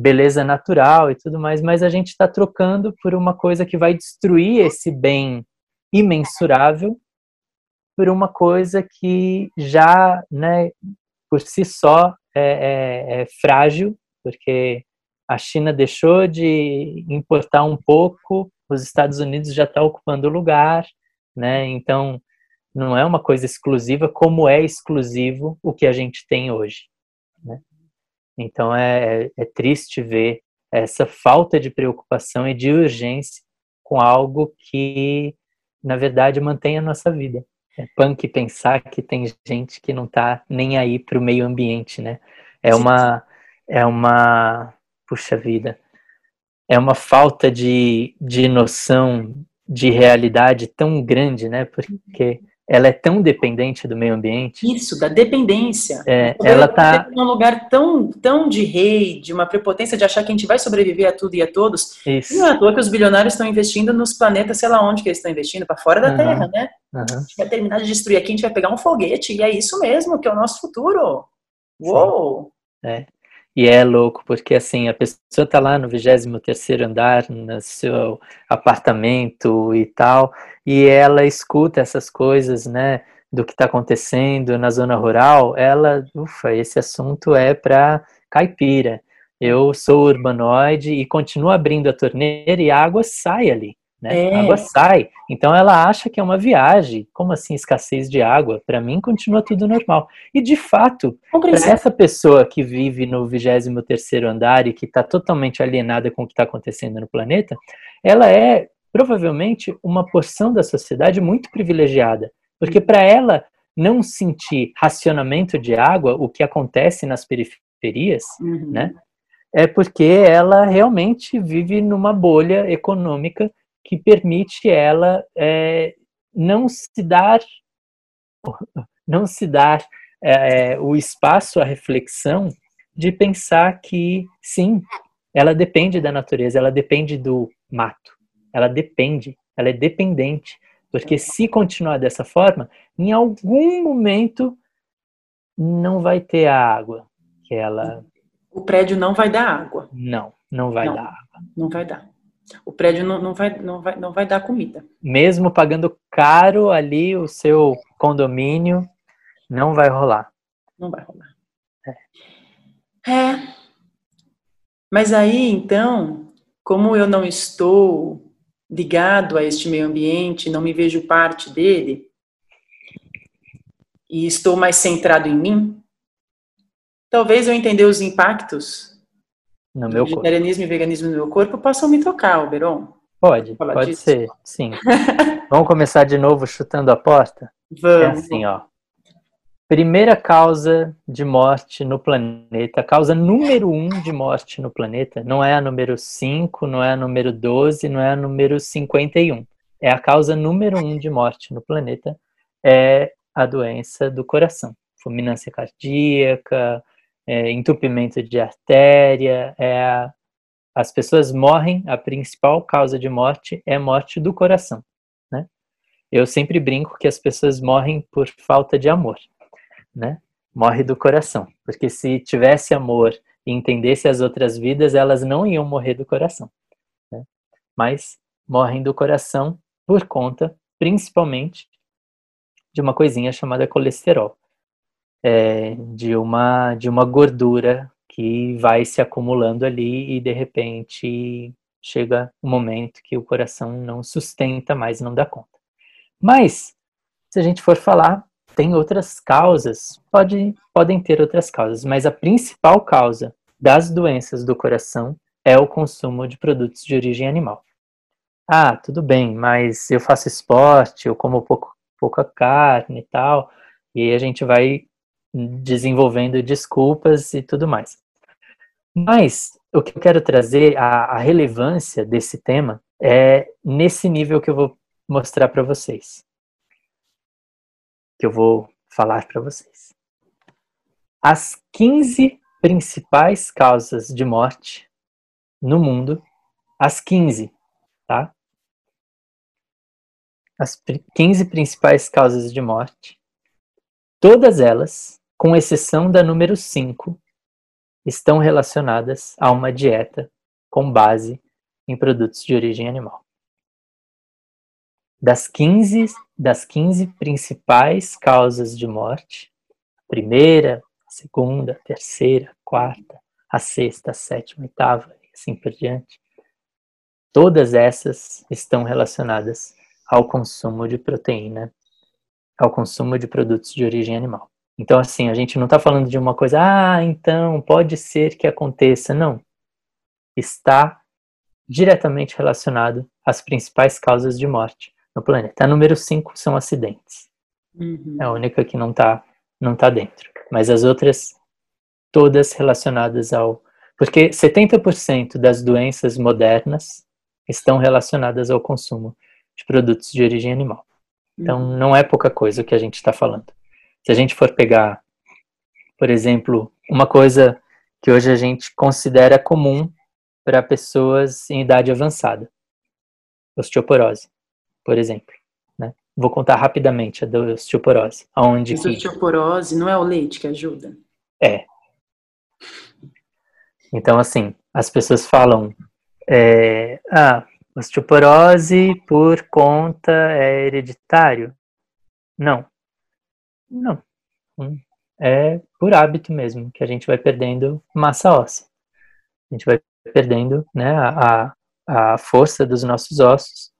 Beleza natural e tudo mais, mas a gente está trocando por uma coisa que vai destruir esse bem imensurável por uma coisa que já, né, por si só é, é, é frágil, porque a China deixou de importar um pouco, os Estados Unidos já está ocupando o lugar, né? Então, não é uma coisa exclusiva como é exclusivo o que a gente tem hoje, né? Então, é, é triste ver essa falta de preocupação e de urgência com algo que, na verdade, mantém a nossa vida. É punk pensar que tem gente que não está nem aí para o meio ambiente, né? É uma, é uma, puxa vida, é uma falta de, de noção de realidade tão grande, né? Porque ela é tão dependente do meio ambiente. Isso, da dependência. É, ela tá num lugar tão, tão de rei, de uma prepotência de achar que a gente vai sobreviver a tudo e a todos. Isso. Não é à toa que os bilionários estão investindo nos planetas, sei lá onde que eles estão investindo, para fora da Uhum. Terra, né? Uhum. A gente vai terminar de destruir aqui, a gente vai pegar um foguete, e é isso mesmo, que é o nosso futuro. Uou! E é louco, porque assim, a pessoa tá lá no 23º andar, no seu apartamento e tal, e ela escuta essas coisas, né, do que está acontecendo na zona rural, ela, ufa, esse assunto é para caipira. Eu sou urbanoide e continuo abrindo a torneira e a água sai ali, né? É. A água sai. Então ela acha que é uma viagem. Como assim escassez de água? Para mim continua tudo normal. E de fato, para essa pessoa que vive no 23º andar e que está totalmente alienada com o que está acontecendo no planeta, ela é provavelmente uma porção da sociedade muito privilegiada, porque para ela não sentir racionamento de água, o que acontece nas periferias, Uhum. né? é porque ela realmente vive numa bolha econômica que permite ela é, não se dar não se dar é, o espaço à reflexão de pensar que sim, ela depende da natureza, ela depende do mato, ela depende, ela é dependente, porque se continuar dessa forma, em algum momento não vai ter a água que ela O prédio não vai dar água. não, não vai Não. dar. Não vai dar. O prédio não, não, vai, não, vai, não vai dar comida. Mesmo pagando caro ali o seu condomínio, não vai rolar. Não vai rolar. É. Mas aí, então, como eu não estou ligado a este meio ambiente, não me vejo parte dele, e estou mais centrado em mim, talvez eu entender os impactos No meu corpo. vegetarianismo e veganismo no meu corpo possam me tocar, Oberon. Pode, falar pode disso? ser, sim. Vamos começar de novo chutando a porta? É Vamos. assim, ó. Primeira causa de morte no planeta, a causa número um de morte no planeta, não é a número 5, não é a número 12, não é a número 51. É a causa número um de morte no planeta, é a doença do coração. Fulminância cardíaca, é, entupimento de artéria, é as pessoas morrem, a principal causa de morte é morte do coração. Né? Eu sempre brinco que as pessoas morrem por falta de amor né? Morre do coração, porque se tivesse amor e entendesse as outras vidas, elas não iam morrer do coração, né? Mas morrem do coração por conta, principalmente, de uma coisinha chamada colesterol, é, de uma de uma gordura que vai se acumulando ali e de repente chega um momento que o coração não sustenta mais, não dá conta. Mas se a gente for falar tem outras causas, pode, podem ter outras causas, mas a principal causa das doenças do coração é o consumo de produtos de origem animal. Ah, tudo bem, mas eu faço esporte, eu como pouco, pouca carne e tal, e a gente vai desenvolvendo desculpas e tudo mais. Mas o que eu quero trazer, a, a relevância desse tema, é nesse nível que eu vou mostrar para vocês que eu vou falar para vocês. As 15 principais causas de morte no mundo, as 15, tá? As 15 principais causas de morte, todas elas, com exceção da número 5, estão relacionadas a uma dieta com base em produtos de origem animal. Das 15, das 15 principais causas de morte, primeira, segunda, terceira, quarta, a sexta, a sétima, a oitava e assim por diante, todas essas estão relacionadas ao consumo de proteína, ao consumo de produtos de origem animal. Então, assim, a gente não está falando de uma coisa, ah, então pode ser que aconteça. Não. Está diretamente relacionado às principais causas de morte no planeta. A número 5 são acidentes. Uhum. É a única que não está não tá dentro. Mas as outras todas relacionadas ao. Porque 70% das doenças modernas estão relacionadas ao consumo de produtos de origem animal. Então, uhum. não é pouca coisa o que a gente está falando. Se a gente for pegar, por exemplo, uma coisa que hoje a gente considera comum para pessoas em idade avançada, osteoporose, por exemplo. Né? Vou contar rapidamente a da osteoporose. Aonde Mas que... osteoporose não é o leite que ajuda? É. Então, assim, as pessoas falam, é, ah, osteoporose por conta é hereditário? Não. Não. É por hábito mesmo, que a gente vai perdendo massa óssea. A gente vai perdendo né, a, a força dos nossos ossos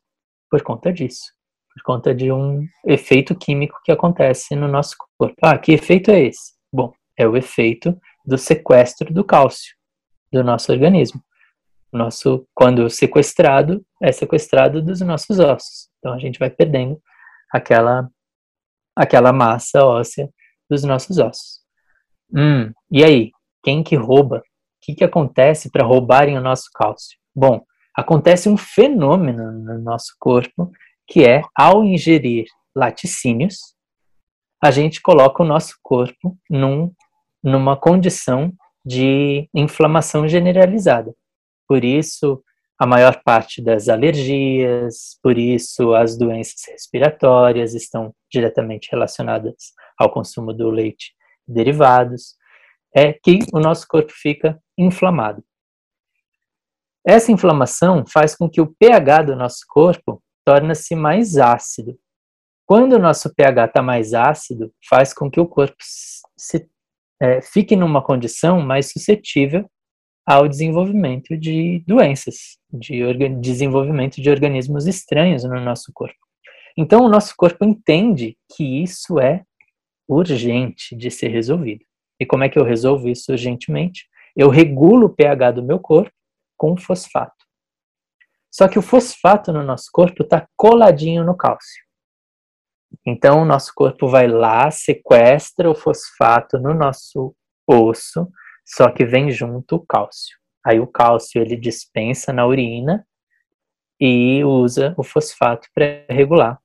por conta disso. Por conta de um efeito químico que acontece no nosso corpo. Ah, que efeito é esse? Bom, é o efeito do sequestro do cálcio do nosso organismo. Nosso, quando sequestrado, é sequestrado dos nossos ossos. Então a gente vai perdendo aquela aquela massa óssea dos nossos ossos. Hum, e aí, quem que rouba? O que, que acontece para roubarem o nosso cálcio? Bom, acontece um fenômeno no nosso corpo que é ao ingerir laticínios, a gente coloca o nosso corpo num, numa condição de inflamação generalizada. Por isso, a maior parte das alergias, por isso as doenças respiratórias estão diretamente relacionadas ao consumo do leite e derivados, é que o nosso corpo fica inflamado. Essa inflamação faz com que o pH do nosso corpo torne-se mais ácido. Quando o nosso pH está mais ácido, faz com que o corpo se, é, fique numa condição mais suscetível ao desenvolvimento de doenças, de desenvolvimento de organismos estranhos no nosso corpo. Então, o nosso corpo entende que isso é urgente de ser resolvido. E como é que eu resolvo isso urgentemente? Eu regulo o pH do meu corpo com fosfato. Só que o fosfato no nosso corpo está coladinho no cálcio. Então, o nosso corpo vai lá, sequestra o fosfato no nosso osso, só que vem junto o cálcio. Aí o cálcio ele dispensa na urina e usa o fosfato para regular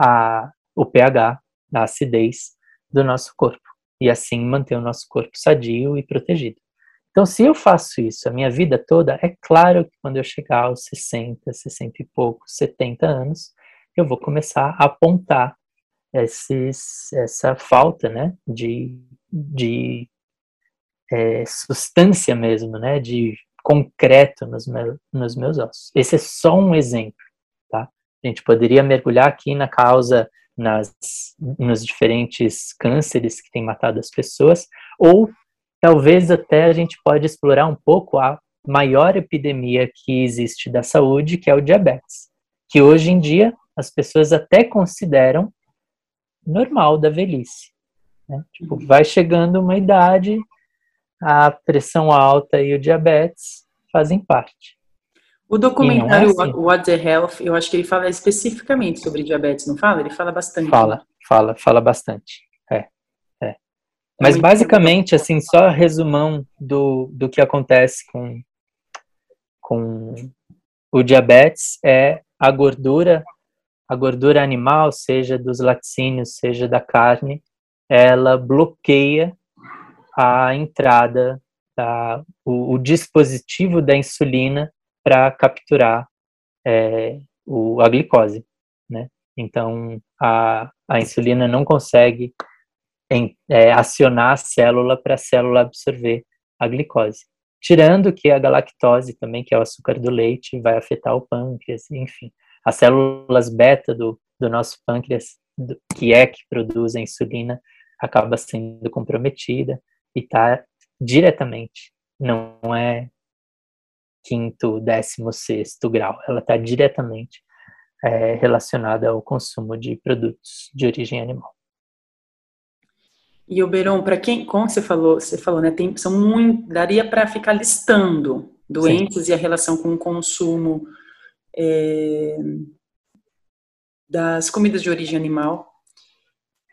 a, o pH, a acidez do nosso corpo e assim manter o nosso corpo sadio e protegido. Então, se eu faço isso a minha vida toda, é claro que quando eu chegar aos 60, 60 e poucos, 70 anos, eu vou começar a apontar esses, essa falta né, de, de é, substância mesmo, né, de concreto nos, meu, nos meus ossos. Esse é só um exemplo, tá? A gente poderia mergulhar aqui na causa, nas, nos diferentes cânceres que têm matado as pessoas, ou talvez até a gente pode explorar um pouco a maior epidemia que existe da saúde, que é o diabetes, que hoje em dia as pessoas até consideram normal da velhice. Né? Tipo, vai chegando uma idade, a pressão alta e o diabetes fazem parte. O documentário é assim. What the Health, eu acho que ele fala especificamente sobre diabetes, não fala? Ele fala bastante. Fala, fala, fala bastante. É, é. Mas basicamente, assim, só resumão do, do que acontece com, com o diabetes é a gordura, a gordura animal, seja dos laticínios, seja da carne, ela bloqueia a entrada, da, o, o dispositivo da insulina para capturar é, o, a glicose, né? Então, a, a insulina não consegue em, é, acionar a célula para a célula absorver a glicose. Tirando que a galactose também, que é o açúcar do leite, vai afetar o pâncreas, enfim. As células beta do, do nosso pâncreas, do, que é que produz a insulina, acaba sendo comprometida e está diretamente, não é quinto, décimo, sexto grau, ela está diretamente é, relacionada ao consumo de produtos de origem animal. E o Beron, para quem, como você falou, você falou, né, tem, são muito, daria para ficar listando doentes Sim. e a relação com o consumo é, das comidas de origem animal.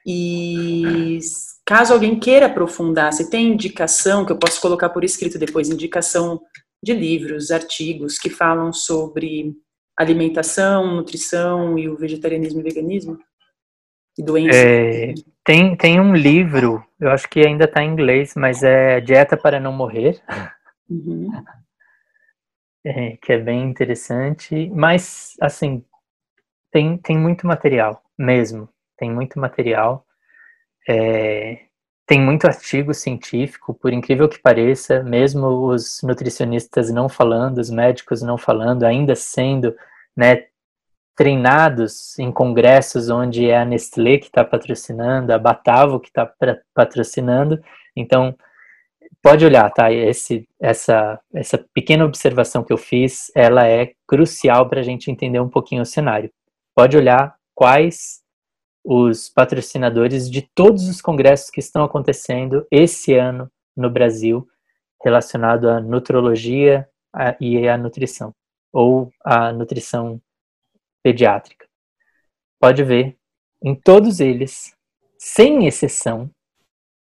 E caso alguém queira aprofundar, você tem indicação que eu posso colocar por escrito depois, indicação de livros, artigos que falam sobre alimentação, nutrição e o vegetarianismo e veganismo? E doenças? É, tem, tem um livro, eu acho que ainda está em inglês, mas é Dieta para Não Morrer. Uhum. É, que é bem interessante, mas assim tem, tem muito material mesmo, tem muito material, é, tem muito artigo científico, por incrível que pareça, mesmo os nutricionistas não falando, os médicos não falando, ainda sendo né, treinados em congressos onde é a Nestlé que está patrocinando, a Batavo que está patrocinando. Então, pode olhar, tá? Esse, essa, essa pequena observação que eu fiz, ela é crucial para a gente entender um pouquinho o cenário. Pode olhar quais os patrocinadores de todos os congressos que estão acontecendo esse ano no Brasil relacionado à nutrologia e à nutrição ou à nutrição pediátrica. Pode ver, em todos eles, sem exceção,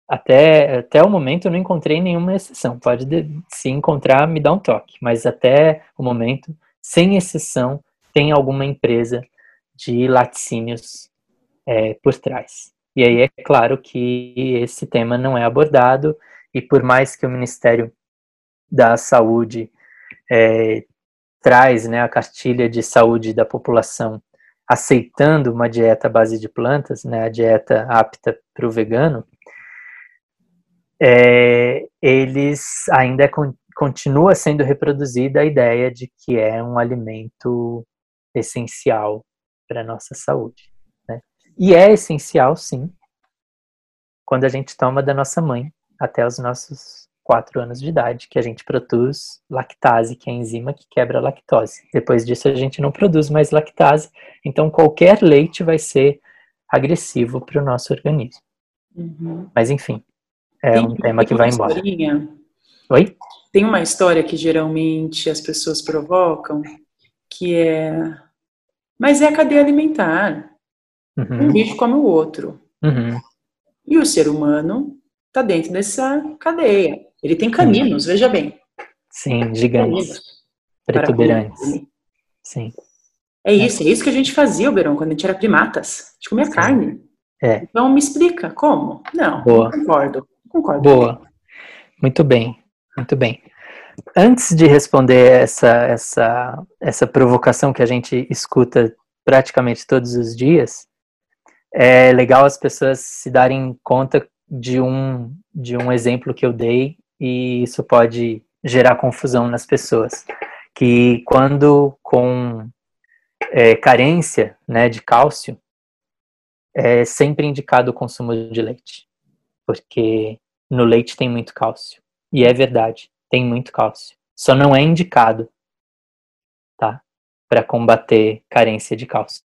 até, até o momento eu não encontrei nenhuma exceção. Pode se encontrar, me dá um toque, mas até o momento, sem exceção, tem alguma empresa de laticínios é, por trás. E aí é claro que esse tema não é abordado, e por mais que o Ministério da Saúde é, traz né, a cartilha de saúde da população aceitando uma dieta à base de plantas, né, a dieta apta para o vegano, é, eles ainda continua sendo reproduzida a ideia de que é um alimento essencial para a nossa saúde. E é essencial, sim, quando a gente toma da nossa mãe até os nossos 4 anos de idade, que a gente produz lactase, que é a enzima que quebra a lactose. Depois disso, a gente não produz mais lactase, então qualquer leite vai ser agressivo para o nosso organismo. Uhum. Mas, enfim, é tem, um tema que vai embora. Historinha. Oi? Tem uma história que geralmente as pessoas provocam, que é. Mas é a cadeia alimentar. Uhum. Um bicho come o outro. Uhum. E o ser humano está dentro dessa cadeia. Ele tem caninos, veja bem. Sim, gigantes. Protuberantes. Sim. É isso, é isso que a gente fazia, Oberon, quando a gente era primatas. A gente comia Sim. carne. É. Então me explica, como? Não, Boa. não concordo. concordo. Boa. Muito bem, muito bem. Antes de responder essa, essa, essa provocação que a gente escuta praticamente todos os dias, é legal as pessoas se darem conta de um, de um exemplo que eu dei e isso pode gerar confusão nas pessoas. Que quando com é, carência né, de cálcio, é sempre indicado o consumo de leite, porque no leite tem muito cálcio. E é verdade, tem muito cálcio. Só não é indicado, tá? Para combater carência de cálcio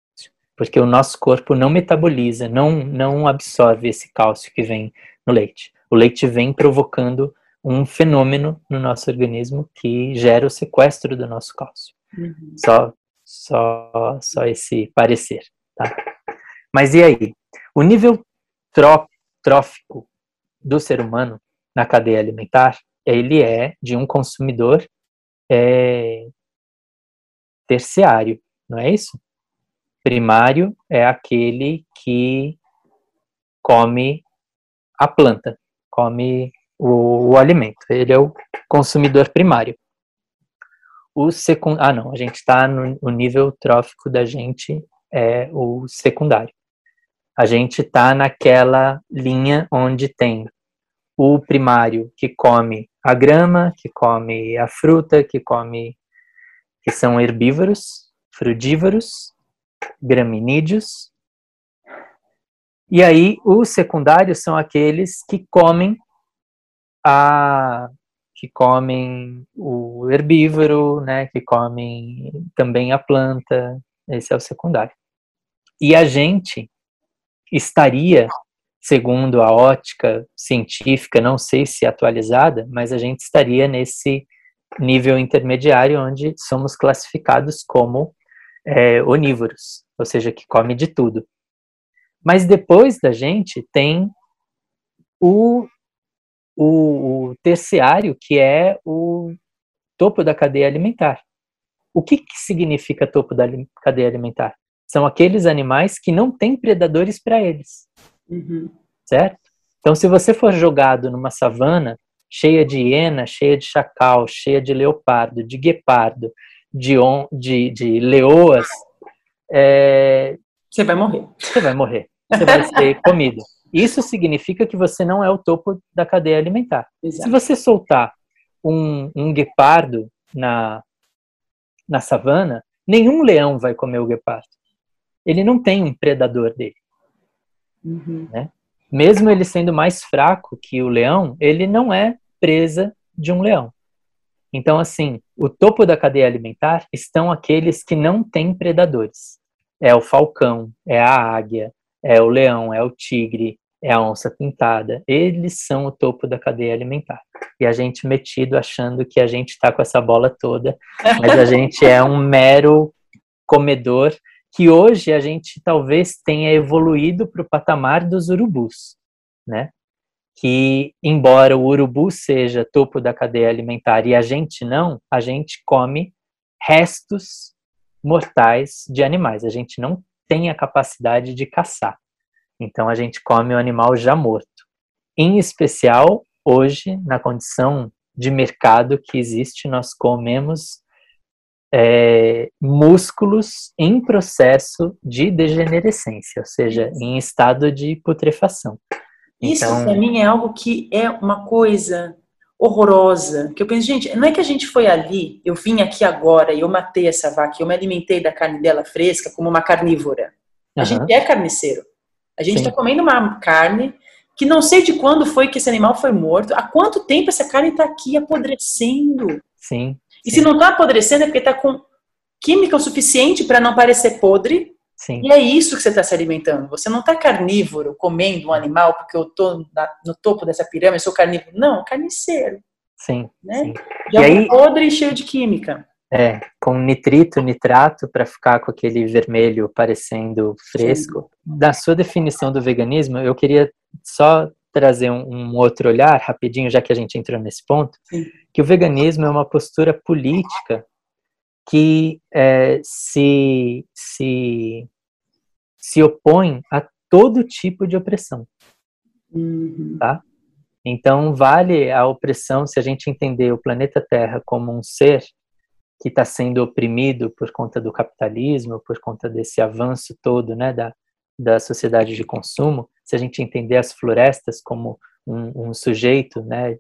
porque o nosso corpo não metaboliza, não, não absorve esse cálcio que vem no leite. O leite vem provocando um fenômeno no nosso organismo que gera o sequestro do nosso cálcio. Uhum. Só, só, só esse parecer, tá? Mas e aí? O nível tró trófico do ser humano na cadeia alimentar, ele é de um consumidor é, terciário, não é isso? Primário é aquele que come a planta, come o, o alimento. Ele é o consumidor primário. O secund... Ah, não, a gente está no, no nível trófico da gente é o secundário. A gente está naquela linha onde tem o primário que come a grama, que come a fruta, que come que são herbívoros, frudívoros, graminídeos. E aí, os secundários são aqueles que comem a que comem o herbívoro, né, que comem também a planta, esse é o secundário. E a gente estaria, segundo a ótica científica, não sei se atualizada, mas a gente estaria nesse nível intermediário onde somos classificados como é, onívoros, ou seja, que come de tudo. Mas depois da gente tem o, o, o terciário, que é o topo da cadeia alimentar. O que, que significa topo da cadeia alimentar? São aqueles animais que não têm predadores para eles. Uhum. Certo? Então, se você for jogado numa savana cheia de hiena, cheia de chacal, cheia de leopardo, de guepardo, de, on, de, de leoas, é... você vai morrer. Você vai morrer. Você vai ser comido. Isso significa que você não é o topo da cadeia alimentar. Exato. Se você soltar um, um guepardo na, na savana, nenhum leão vai comer o guepardo. Ele não tem um predador dele. Uhum. Né? Mesmo ele sendo mais fraco que o leão, ele não é presa de um leão. Então, assim, o topo da cadeia alimentar estão aqueles que não têm predadores. É o falcão, é a águia, é o leão, é o tigre, é a onça pintada. Eles são o topo da cadeia alimentar. E a gente metido achando que a gente está com essa bola toda, mas a gente é um mero comedor que hoje a gente talvez tenha evoluído para o patamar dos urubus, né? Que embora o urubu seja topo da cadeia alimentar e a gente não, a gente come restos mortais de animais. A gente não tem a capacidade de caçar. Então a gente come o animal já morto. Em especial, hoje, na condição de mercado que existe, nós comemos é, músculos em processo de degenerescência, ou seja, em estado de putrefação. Isso então, para mim é algo que é uma coisa horrorosa, que eu penso, gente, não é que a gente foi ali, eu vim aqui agora e eu matei essa vaca, eu me alimentei da carne dela fresca como uma carnívora. A uh -huh. gente é carniceiro. A gente está comendo uma carne que não sei de quando foi que esse animal foi morto, há quanto tempo essa carne está aqui apodrecendo. Sim. E sim. se não está apodrecendo é porque está com química o suficiente para não parecer podre. Sim. E é isso que você está se alimentando. Você não está carnívoro comendo um animal porque eu estou no topo dessa pirâmide, sou carnívoro. Não, carniceiro. Sim. Né? sim. E, e aí, podre e cheio de química. É, com nitrito, nitrato, para ficar com aquele vermelho parecendo fresco. Sim. Da sua definição do veganismo, eu queria só trazer um, um, outro olhar, rapidinho, já que a gente entrou nesse ponto, Sim. que o veganismo é uma postura política que é, se, se, se opõe a todo tipo de opressão. Uhum. Tá? Então, vale a opressão se a gente entender o planeta Terra como um ser que está sendo oprimido por conta do capitalismo, por conta desse avanço todo né, da, da sociedade de consumo, se a gente entender as florestas como um, um sujeito né,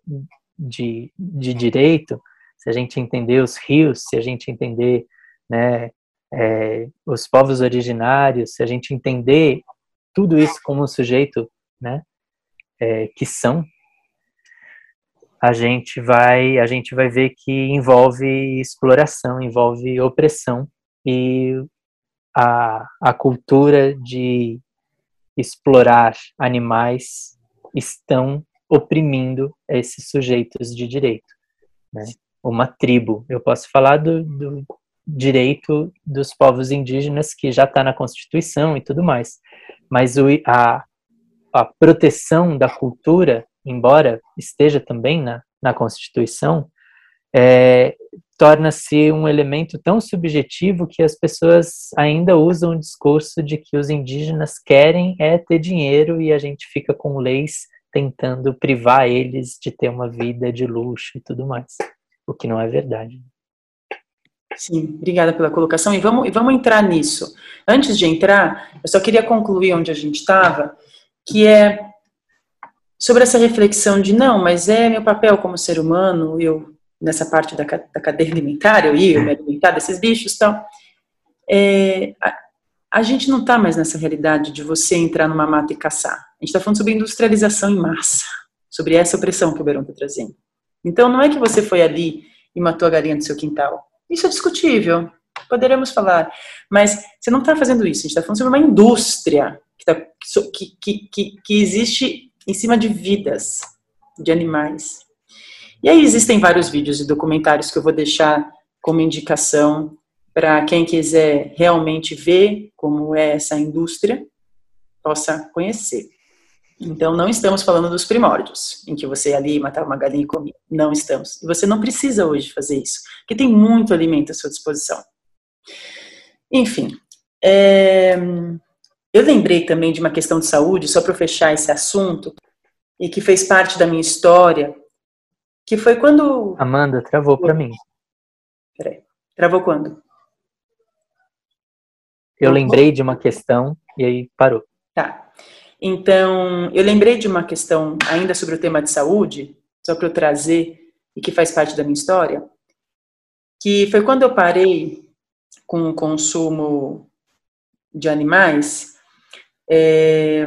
de, de direito, se a gente entender os rios, se a gente entender né, é, os povos originários, se a gente entender tudo isso como um sujeito né, é, que são, a gente vai a gente vai ver que envolve exploração, envolve opressão e a, a cultura de explorar animais estão oprimindo esses sujeitos de direito. Né? Uma tribo, eu posso falar do, do direito dos povos indígenas que já está na Constituição e tudo mais, mas o, a, a proteção da cultura embora esteja também na, na Constituição, é, torna-se um elemento tão subjetivo que as pessoas ainda usam o discurso de que os indígenas querem é ter dinheiro e a gente fica com leis tentando privar eles de ter uma vida de luxo e tudo mais, o que não é verdade. Sim, obrigada pela colocação e vamos, e vamos entrar nisso. Antes de entrar, eu só queria concluir onde a gente estava, que é sobre essa reflexão de não, mas é meu papel como ser humano, eu nessa parte da, da cadeia alimentar, eu ia me alimentar desses bichos, então é, a, a, gente não está mais nessa realidade de você entrar numa mata e caçar. A gente está falando sobre industrialização em massa, sobre essa opressão que o Berão está trazendo. Então não é que você foi ali e matou a galinha do seu quintal. Isso é discutível, poderemos falar, mas você não está fazendo isso. A gente está falando sobre uma indústria que, tá, que, que, que, que existe em cima de vidas de animais. E aí existem vários vídeos e documentários que eu vou deixar como indicação para quem quiser realmente ver como é essa indústria, possa conhecer. Então, não estamos falando dos primórdios, em que você ali matava uma galinha e comia. Não estamos. E você não precisa hoje fazer isso, porque tem muito alimento à sua disposição. Enfim, é... eu lembrei também de uma questão de saúde, só para fechar esse assunto, e que fez parte da minha história, que foi quando. Amanda, travou para mim. Peraí. Travou quando? Eu lembrei de uma questão e aí parou. Tá. Então, eu lembrei de uma questão ainda sobre o tema de saúde, só para eu trazer e que faz parte da minha história, que foi quando eu parei com o consumo de animais, é,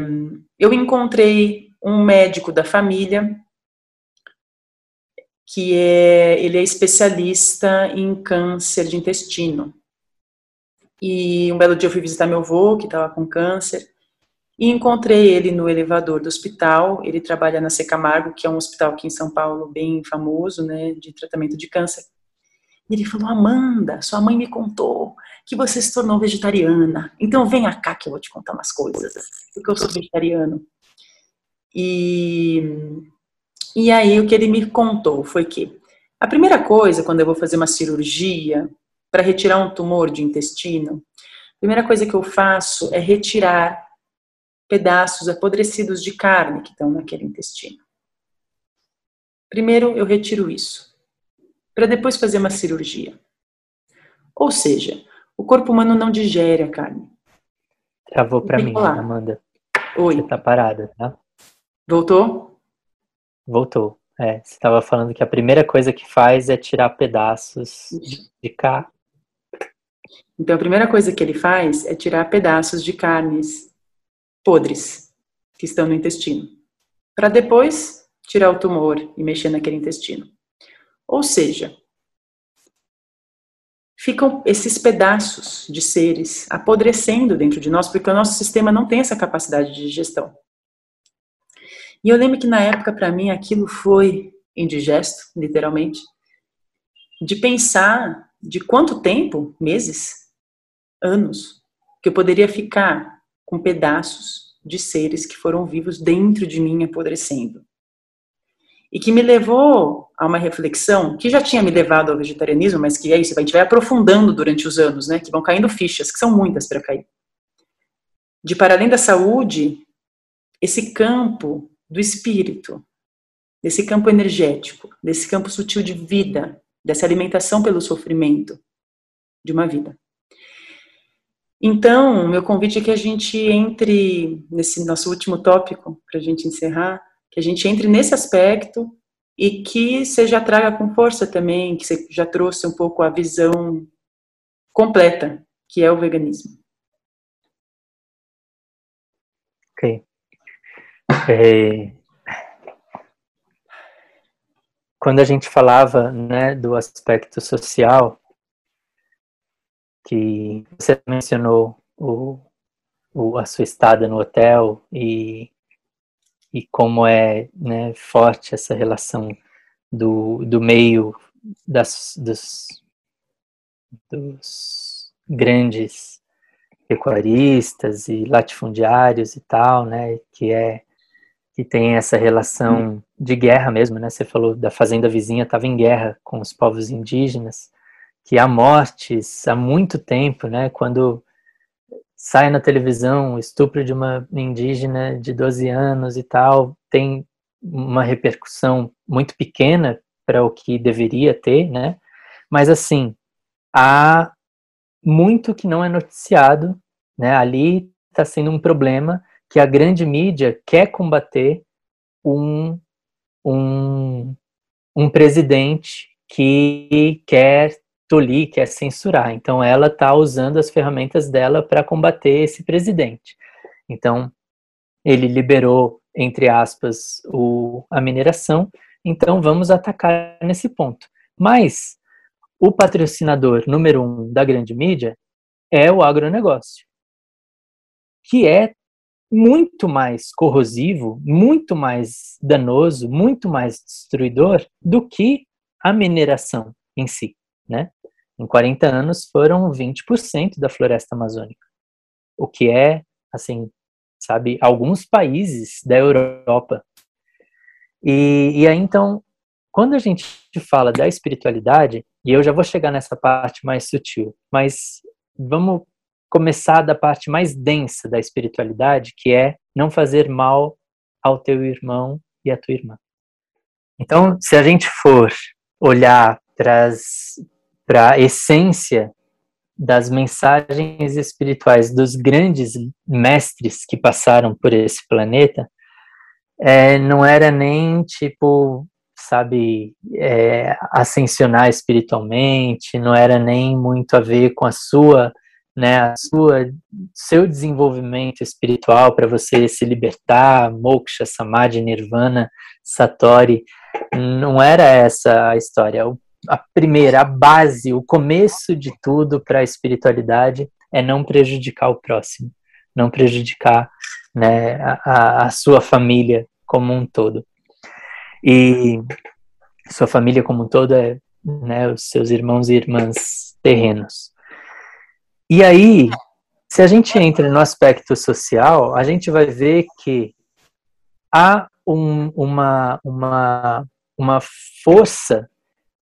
eu encontrei um médico da família que é ele é especialista em câncer de intestino. E um belo dia eu fui visitar meu avô, que estava com câncer, e encontrei ele no elevador do hospital. Ele trabalha na Secamargo, que é um hospital aqui em São Paulo bem famoso, né, de tratamento de câncer. E ele falou: Amanda, sua mãe me contou que você se tornou vegetariana. Então vem cá que eu vou te contar umas coisas, porque eu sou vegetariano. E e aí o que ele me contou foi que a primeira coisa, quando eu vou fazer uma cirurgia para retirar um tumor de intestino, a primeira coisa que eu faço é retirar pedaços apodrecidos de carne que estão naquele intestino. Primeiro eu retiro isso, para depois fazer uma cirurgia. Ou seja, o corpo humano não digere a carne. Travou para mim, falar. Amanda. Oi. Você tá parada, tá? Voltou? Voltou. É, você estava falando que a primeira coisa que faz é tirar pedaços de cá. Então a primeira coisa que ele faz é tirar pedaços de carnes podres que estão no intestino, para depois tirar o tumor e mexer naquele intestino. Ou seja, ficam esses pedaços de seres apodrecendo dentro de nós, porque o nosso sistema não tem essa capacidade de digestão. E eu lembro que na época, para mim, aquilo foi indigesto, literalmente, de pensar de quanto tempo, meses, anos, que eu poderia ficar com pedaços de seres que foram vivos dentro de mim apodrecendo. E que me levou a uma reflexão que já tinha me levado ao vegetarianismo, mas que é isso, a gente vai aprofundando durante os anos, né? Que vão caindo fichas, que são muitas para cair. De para além da saúde, esse campo do espírito, desse campo energético, desse campo sutil de vida, dessa alimentação pelo sofrimento de uma vida. Então, meu convite é que a gente entre nesse nosso último tópico, para a gente encerrar, que a gente entre nesse aspecto e que você já traga com força também, que você já trouxe um pouco a visão completa, que é o veganismo. Ok. É, quando a gente falava né, do aspecto social, que você mencionou o, o, a sua estada no hotel e, e como é né, forte essa relação do, do meio das, dos, dos grandes pecuaristas e latifundiários e tal, né, que é que tem essa relação de guerra mesmo, né? Você falou da fazenda vizinha estava em guerra com os povos indígenas, que há mortes há muito tempo, né? Quando sai na televisão o estupro de uma indígena de 12 anos e tal, tem uma repercussão muito pequena para o que deveria ter, né? Mas assim, há muito que não é noticiado, né? Ali está sendo um problema que a grande mídia quer combater um, um, um presidente que quer tolir, quer censurar. Então, ela está usando as ferramentas dela para combater esse presidente. Então, ele liberou, entre aspas, o, a mineração. Então, vamos atacar nesse ponto. Mas o patrocinador número um da grande mídia é o agronegócio, que é muito mais corrosivo, muito mais danoso, muito mais destruidor do que a mineração em si, né? Em 40 anos foram 20% da floresta amazônica, o que é, assim, sabe? Alguns países da Europa. E, e aí, então, quando a gente fala da espiritualidade, e eu já vou chegar nessa parte mais sutil, mas vamos começar da parte mais densa da espiritualidade, que é não fazer mal ao teu irmão e à tua irmã. Então, se a gente for olhar para a essência das mensagens espirituais dos grandes mestres que passaram por esse planeta, é, não era nem tipo, sabe, é, ascensionar espiritualmente, não era nem muito a ver com a sua, né, a sua, seu desenvolvimento espiritual para você se libertar, moksha, samadhi, nirvana, satori, não era essa a história. O a primeira, a base, o começo de tudo para a espiritualidade é não prejudicar o próximo, não prejudicar né, a, a sua família como um todo. E sua família como um todo é né, os seus irmãos e irmãs terrenos. E aí, se a gente entra no aspecto social, a gente vai ver que há um, uma, uma, uma força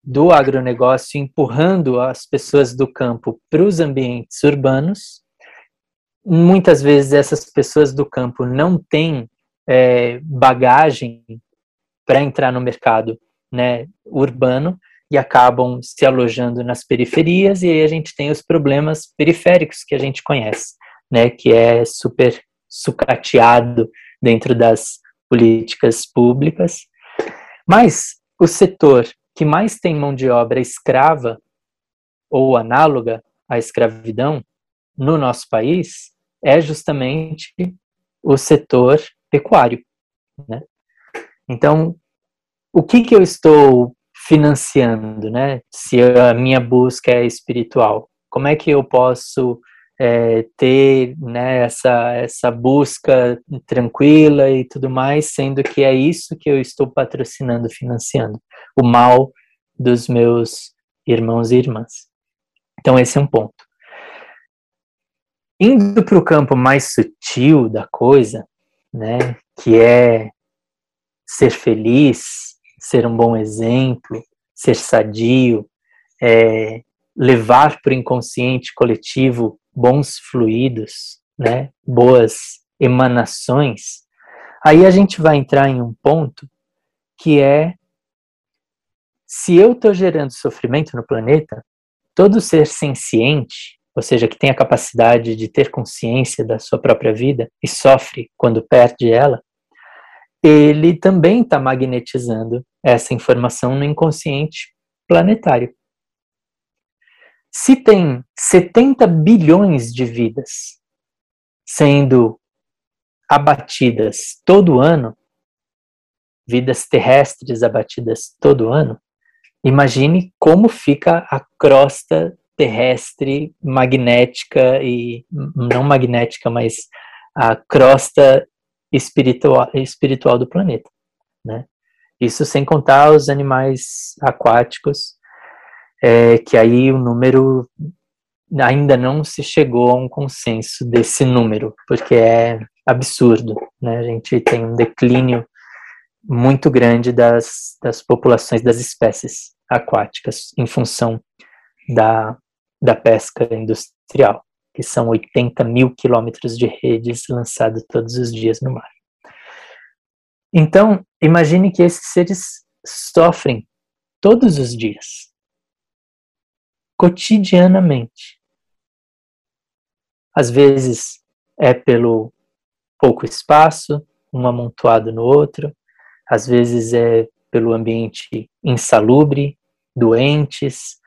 do agronegócio empurrando as pessoas do campo para os ambientes urbanos. Muitas vezes essas pessoas do campo não têm é, bagagem para entrar no mercado né, urbano e acabam se alojando nas periferias e aí a gente tem os problemas periféricos que a gente conhece, né, que é super sucateado dentro das políticas públicas. Mas o setor que mais tem mão de obra escrava ou análoga à escravidão no nosso país é justamente o setor pecuário. Né? Então, o que, que eu estou financiando, né? Se a minha busca é espiritual, como é que eu posso é, ter né, essa, essa busca tranquila e tudo mais, sendo que é isso que eu estou patrocinando, financiando, o mal dos meus irmãos e irmãs. Então, esse é um ponto. Indo para o campo mais sutil da coisa, né, que é ser feliz, ser um bom exemplo, ser sadio, é, levar para o inconsciente coletivo bons fluidos, né, boas emanações, aí a gente vai entrar em um ponto que é se eu estou gerando sofrimento no planeta, todo ser senciente, ou seja, que tem a capacidade de ter consciência da sua própria vida e sofre quando perde ela, ele também está magnetizando essa informação no inconsciente planetário. Se tem 70 bilhões de vidas sendo abatidas todo ano, vidas terrestres abatidas todo ano, imagine como fica a crosta terrestre magnética e não magnética, mas a crosta espiritual, espiritual do planeta, né? Isso sem contar os animais aquáticos é, que aí o número ainda não se chegou a um consenso desse número, porque é absurdo, né? A gente tem um declínio muito grande das, das populações das espécies aquáticas em função da, da pesca industrial, que são 80 mil quilômetros de redes lançados todos os dias no mar. Então, imagine que esses seres sofrem todos os dias cotidianamente. Às vezes é pelo pouco espaço, um amontoado no outro, às vezes é pelo ambiente insalubre, doentes,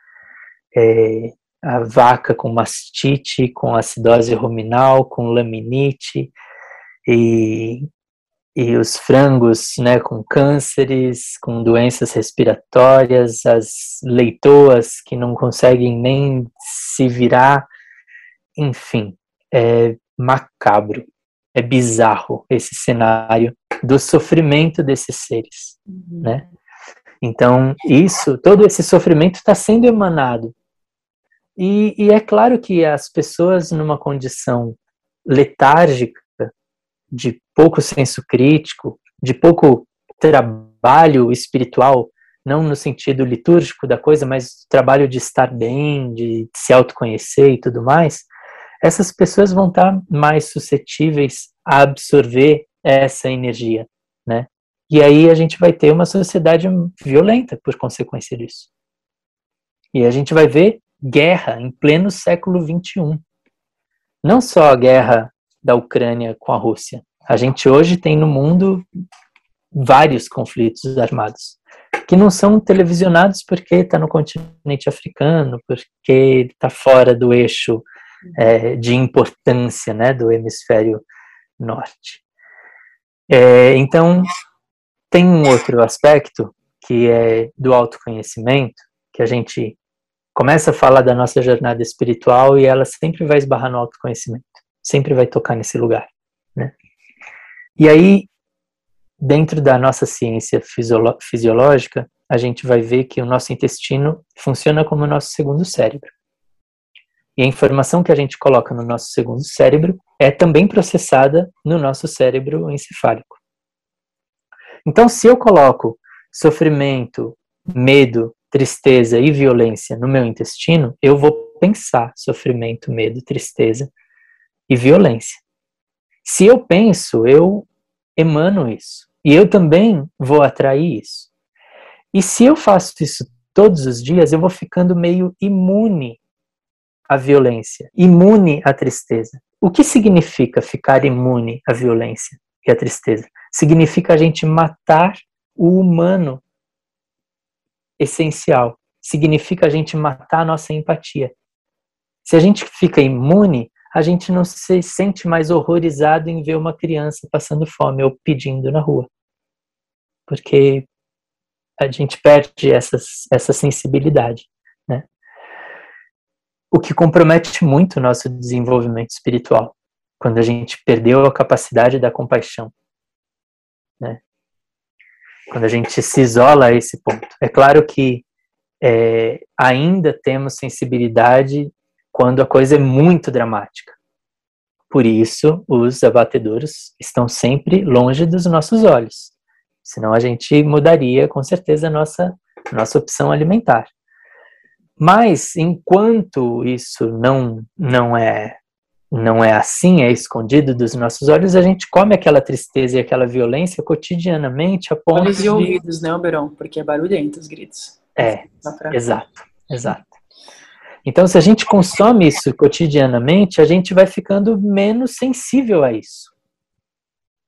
é, a vaca com mastite, com acidose ruminal, com laminite, e e os frangos né, com cânceres, com doenças respiratórias, as leitoas que não conseguem nem se virar, enfim, é macabro, é bizarro esse cenário do sofrimento desses seres, uhum. né? Então, isso, todo esse sofrimento está sendo emanado. E, e é claro que as pessoas numa condição letárgica de pouco senso crítico, de pouco trabalho espiritual, não no sentido litúrgico da coisa, mas trabalho de estar bem, de se autoconhecer e tudo mais, essas pessoas vão estar mais suscetíveis a absorver essa energia, né? E aí a gente vai ter uma sociedade violenta por consequência disso. E a gente vai ver guerra em pleno século XXI. Não só a guerra da Ucrânia com a Rússia. A gente hoje tem no mundo vários conflitos armados que não são televisionados porque está no continente africano, porque está fora do eixo é, de importância né, do hemisfério norte. É, então, tem um outro aspecto que é do autoconhecimento, que a gente começa a falar da nossa jornada espiritual e ela sempre vai esbarrar no autoconhecimento, sempre vai tocar nesse lugar, né? E aí, dentro da nossa ciência fisiológica, a gente vai ver que o nosso intestino funciona como o nosso segundo cérebro. E a informação que a gente coloca no nosso segundo cérebro é também processada no nosso cérebro encefálico. Então, se eu coloco sofrimento, medo, tristeza e violência no meu intestino, eu vou pensar sofrimento, medo, tristeza e violência. Se eu penso, eu emano isso. E eu também vou atrair isso. E se eu faço isso todos os dias, eu vou ficando meio imune à violência, imune à tristeza. O que significa ficar imune à violência e à tristeza? Significa a gente matar o humano essencial. Significa a gente matar a nossa empatia. Se a gente fica imune, a gente não se sente mais horrorizado em ver uma criança passando fome ou pedindo na rua. Porque a gente perde essas, essa sensibilidade, né? O que compromete muito o nosso desenvolvimento espiritual, quando a gente perdeu a capacidade da compaixão, né? Quando a gente se isola a esse ponto. É claro que é, ainda temos sensibilidade quando a coisa é muito dramática. Por isso, os abatedouros estão sempre longe dos nossos olhos. Senão a gente mudaria com certeza a nossa, nossa opção alimentar. Mas enquanto isso não, não é não é assim, é escondido dos nossos olhos, a gente come aquela tristeza e aquela violência cotidianamente a ponto Olhos de... e ouvidos, né, Oberon? Porque é barulhento os gritos. É, pra... exato, exato. Então, se a gente consome isso cotidianamente, a gente vai ficando menos sensível a isso.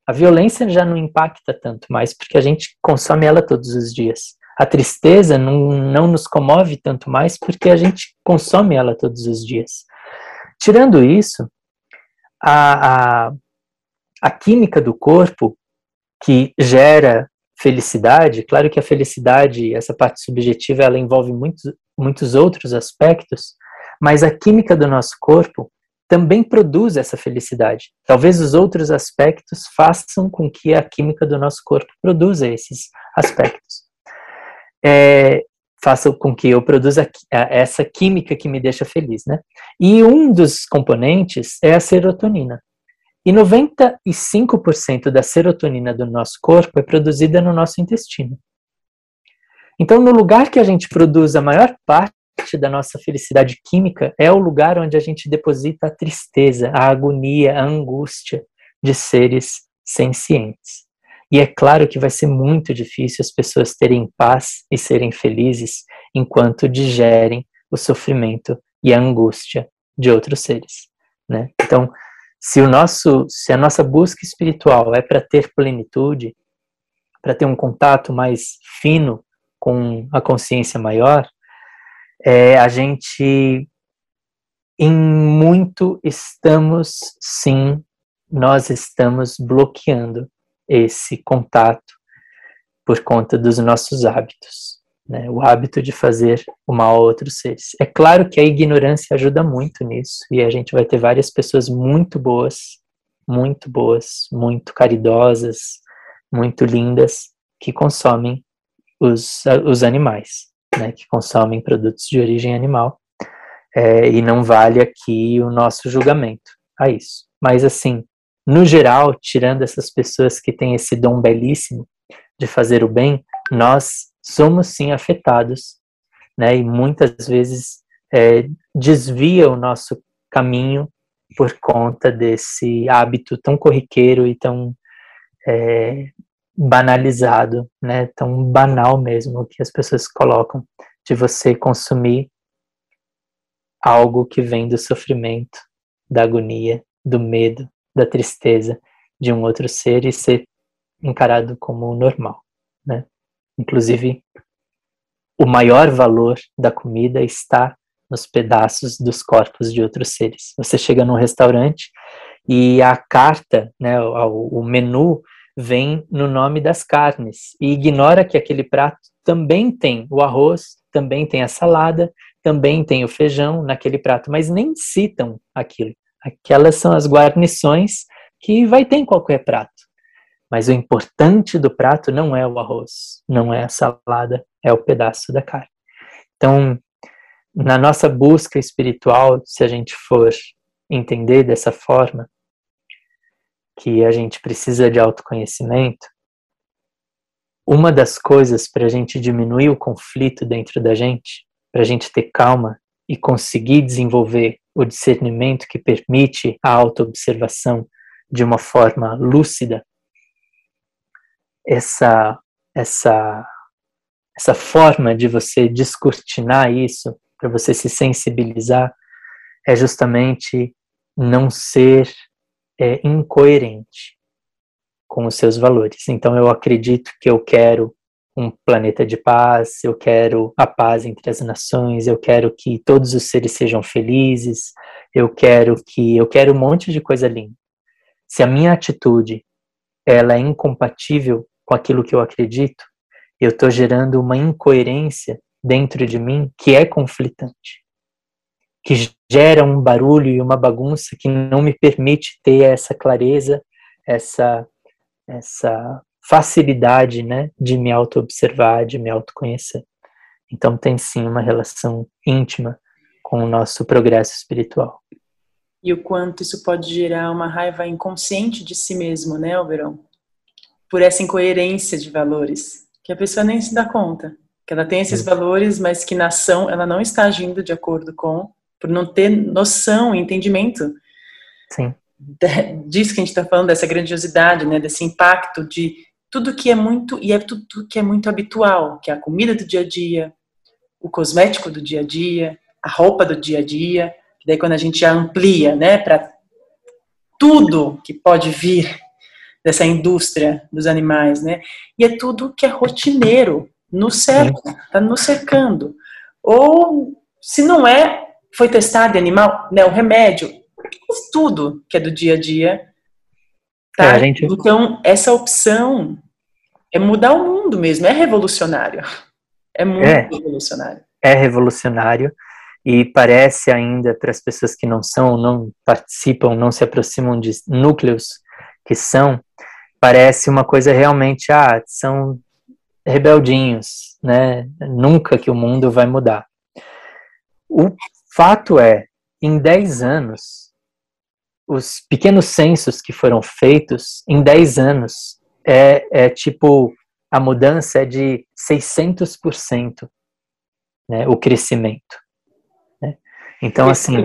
A violência já não impacta tanto mais, porque a gente consome ela todos os dias. A tristeza não, não nos comove tanto mais, porque a gente consome ela todos os dias. Tirando isso, a, a, a química do corpo, que gera felicidade, claro que a felicidade, essa parte subjetiva, ela envolve muitos, muitos outros aspectos, mas a química do nosso corpo também produz essa felicidade. Talvez os outros aspectos façam com que a química do nosso corpo produza esses aspectos. É, façam com que eu produza essa química que me deixa feliz, né? E um dos componentes é a serotonina. E 95% da serotonina do nosso corpo é produzida no nosso intestino. Então, no lugar que a gente produz a maior parte da nossa felicidade química é o lugar onde a gente deposita a tristeza, a agonia, a angústia de seres sencientes. E é claro que vai ser muito difícil as pessoas terem paz e serem felizes enquanto digerem o sofrimento e a angústia de outros seres, né? Então, se o nosso, se a nossa busca espiritual é para ter plenitude, para ter um contato mais fino com a consciência maior, é, a gente em muito estamos sim, nós estamos bloqueando esse contato por conta dos nossos hábitos, né? o hábito de fazer o mal a outros seres. É claro que a ignorância ajuda muito nisso, e a gente vai ter várias pessoas muito boas, muito boas, muito caridosas, muito lindas, que consomem os, os animais né, que consomem produtos de origem animal, é, e não vale aqui o nosso julgamento a isso. Mas, assim, no geral, tirando essas pessoas que têm esse dom belíssimo de fazer o bem, nós somos sim afetados, né? E muitas vezes é, desvia o nosso caminho por conta desse hábito tão corriqueiro e tão é, banalizado, né? Tão banal mesmo que as pessoas colocam de você consumir algo que vem do sofrimento, da agonia, do medo, da tristeza de um outro ser e ser encarado como normal, né? Inclusive, o maior valor da comida está nos pedaços dos corpos de outros seres. Você chega num restaurante e a carta, né, o, o menu vem no nome das carnes e ignora que aquele prato também tem o arroz, também tem a salada, também tem o feijão naquele prato, mas nem citam aquilo. Aquelas são as guarnições que vai ter em qualquer prato. Mas o importante do prato não é o arroz, não é a salada, é o pedaço da carne. Então, na nossa busca espiritual, se a gente for entender dessa forma, que a gente precisa de autoconhecimento, uma das coisas para a gente diminuir o conflito dentro da gente, para a gente ter calma e conseguir desenvolver o discernimento que permite a autoobservação de uma forma lúcida, essa essa essa forma de você descortinar isso, para você se sensibilizar, é justamente não ser é, incoerente com os seus valores. Então, eu acredito que eu quero um planeta de paz, eu quero a paz entre as nações, eu quero que todos os seres sejam felizes, eu quero que eu quero um monte de coisa linda. Se a minha atitude ela é incompatível com aquilo que eu acredito, eu estou gerando uma incoerência dentro de mim que é conflitante, que gera um barulho e uma bagunça que não me permite ter essa clareza, essa essa facilidade, né, de me auto-observar, de me autoconhecer. Então tem sim uma relação íntima com o nosso progresso espiritual. E o quanto isso pode gerar uma raiva inconsciente de si mesmo, né, Alverão? Por essa incoerência de valores, que a pessoa nem se dá conta. Que ela tem esses valores, mas que na ação ela não está agindo de acordo com, por não ter noção, entendimento Sim. disso que a gente está falando, dessa grandiosidade, né, desse impacto de tudo que é muito, e é tudo que é muito habitual, que é a comida do dia a dia, o cosmético do dia a dia, a roupa do dia a dia, daí quando a gente amplia, né, para tudo que pode vir dessa indústria dos animais, né, e é tudo que é rotineiro, no cerco, tá nos cercando. Ou, se não é, foi testado em animal, né, o remédio, tudo que é do dia a dia, tá? É, gente... Então, essa opção é mudar o mundo mesmo, é revolucionário. É muito é, revolucionário. É revolucionário e parece ainda para as pessoas que não são, não participam, não se aproximam de núcleos que são, parece uma coisa realmente, ah, são rebeldinhos, né? Nunca que o mundo vai mudar. O fato é, em 10 anos, os pequenos censos que foram feitos, em 10 anos, é, é tipo, a mudança é de 600%, né? O crescimento. Então, assim,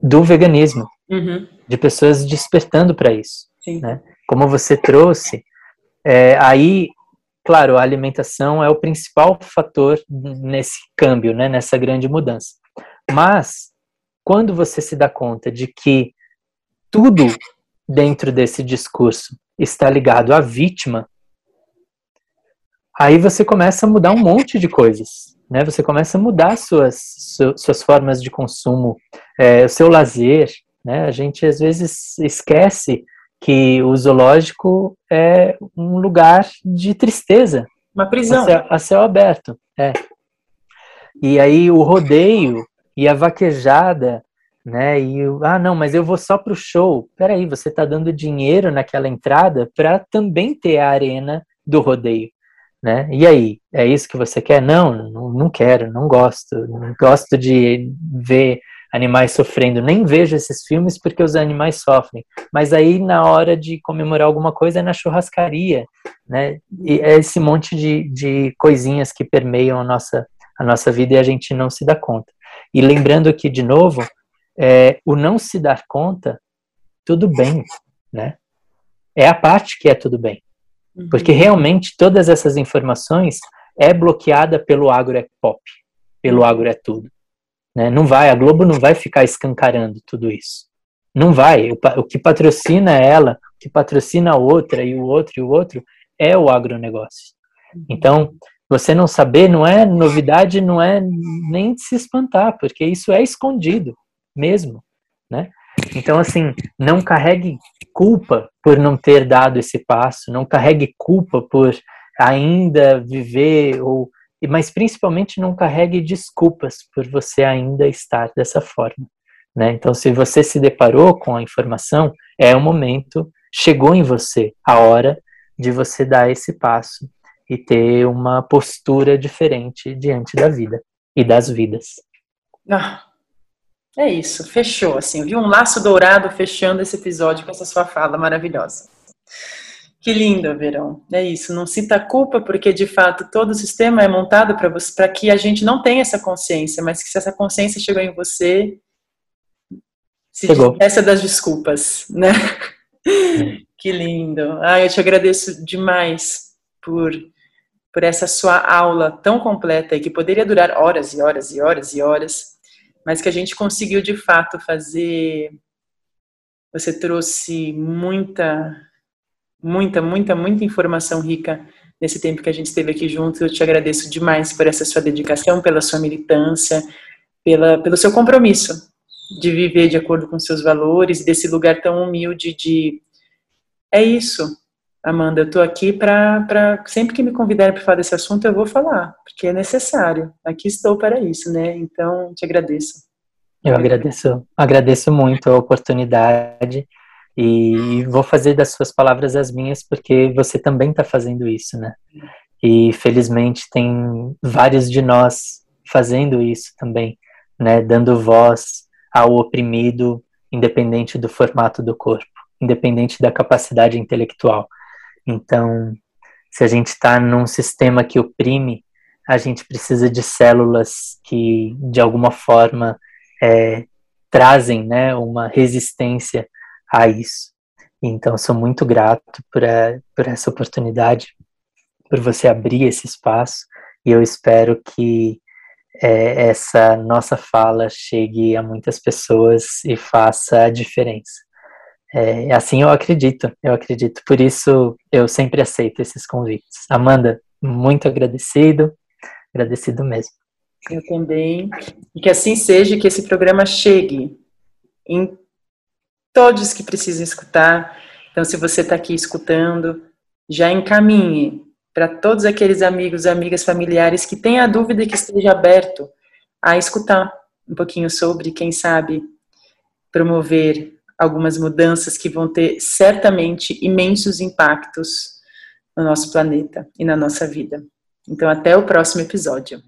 do veganismo, uhum. de pessoas despertando para isso. Né? Como você trouxe, é, aí, claro, a alimentação é o principal fator nesse câmbio, né? nessa grande mudança. Mas, quando você se dá conta de que tudo dentro desse discurso está ligado à vítima, aí você começa a mudar um monte de coisas né? Você começa a mudar suas, suas formas de consumo, é, o seu lazer, né? A gente às vezes esquece que o zoológico é um lugar de tristeza. Uma prisão. A céu, a céu aberto, é. E aí o rodeio e a vaquejada, né? E ah, não, mas eu vou só pro show. Peraí, você está dando dinheiro naquela entrada para também ter a arena do rodeio né? E aí, é isso que você quer? Não, não, não quero, não gosto. Não gosto de ver animais sofrendo. Nem vejo esses filmes porque os animais sofrem. Mas aí, na hora de comemorar alguma coisa, é na churrascaria, né? E é esse monte de, de coisinhas que permeiam a nossa, a nossa vida e a gente não se dá conta. E lembrando aqui, de novo, é, o não se dar conta, tudo bem, né? É a parte que é tudo bem. Uhum. Porque realmente todas essas informações é bloqueada pelo agro é pop, pelo agro é tudo. Né? Não vai, a Globo não vai ficar escancarando tudo isso. Não vai. O, o que patrocina ela, o que patrocina a outra e o outro e o outro é o agronegócio. Uhum. Então, você não saber não é novidade, não é nem de se espantar, porque isso é escondido mesmo, né? Então, assim, não carregue culpa por não ter dado esse passo, não carregue culpa por ainda viver ou mas principalmente não carregue desculpas por você ainda estar dessa forma. Né? Então, se você se deparou com a informação, é o momento, chegou em você a hora de você dar esse passo e ter uma postura diferente diante da vida e das vidas. Ah, é isso, fechou. Assim, vi um laço dourado fechando esse episódio com essa sua fala maravilhosa. Que lindo, Verão. É isso. Não sinta culpa, porque de fato todo o sistema é montado para você, para que a gente não tenha essa consciência, mas que se essa consciência chegou em você, se essa das desculpas, né? que lindo. Ah, eu te agradeço demais por por essa sua aula tão completa e que poderia durar horas e horas e horas e horas, mas que a gente conseguiu de fato fazer. Você trouxe muita muita, muita, muita informação rica nesse tempo que a gente esteve aqui junto. Eu te agradeço demais por essa sua dedicação, pela sua militância, pela, pelo seu compromisso de viver de acordo com seus valores, desse lugar tão humilde de é isso, Amanda, eu estou aqui para sempre que me convidarem para falar desse assunto, eu vou falar, porque é necessário. Aqui estou para isso, né? Então, te agradeço. Eu agradeço, agradeço muito a oportunidade e vou fazer das suas palavras as minhas, porque você também está fazendo isso, né? E felizmente tem vários de nós fazendo isso também, né? Dando voz ao oprimido, independente do formato do corpo, independente da capacidade intelectual. Então, se a gente está num sistema que oprime, a gente precisa de células que, de alguma forma, é, trazem né, uma resistência a isso. Então, sou muito grato por, a, por essa oportunidade, por você abrir esse espaço, e eu espero que é, essa nossa fala chegue a muitas pessoas e faça a diferença. É, assim eu acredito, eu acredito. Por isso eu sempre aceito esses convites. Amanda, muito agradecido, agradecido mesmo. Eu também. E que assim seja, que esse programa chegue em todos que precisam escutar. Então, se você está aqui escutando, já encaminhe para todos aqueles amigos, amigas, familiares que têm a dúvida e que esteja aberto a escutar um pouquinho sobre, quem sabe, promover algumas mudanças que vão ter certamente imensos impactos no nosso planeta e na nossa vida. Então, até o próximo episódio.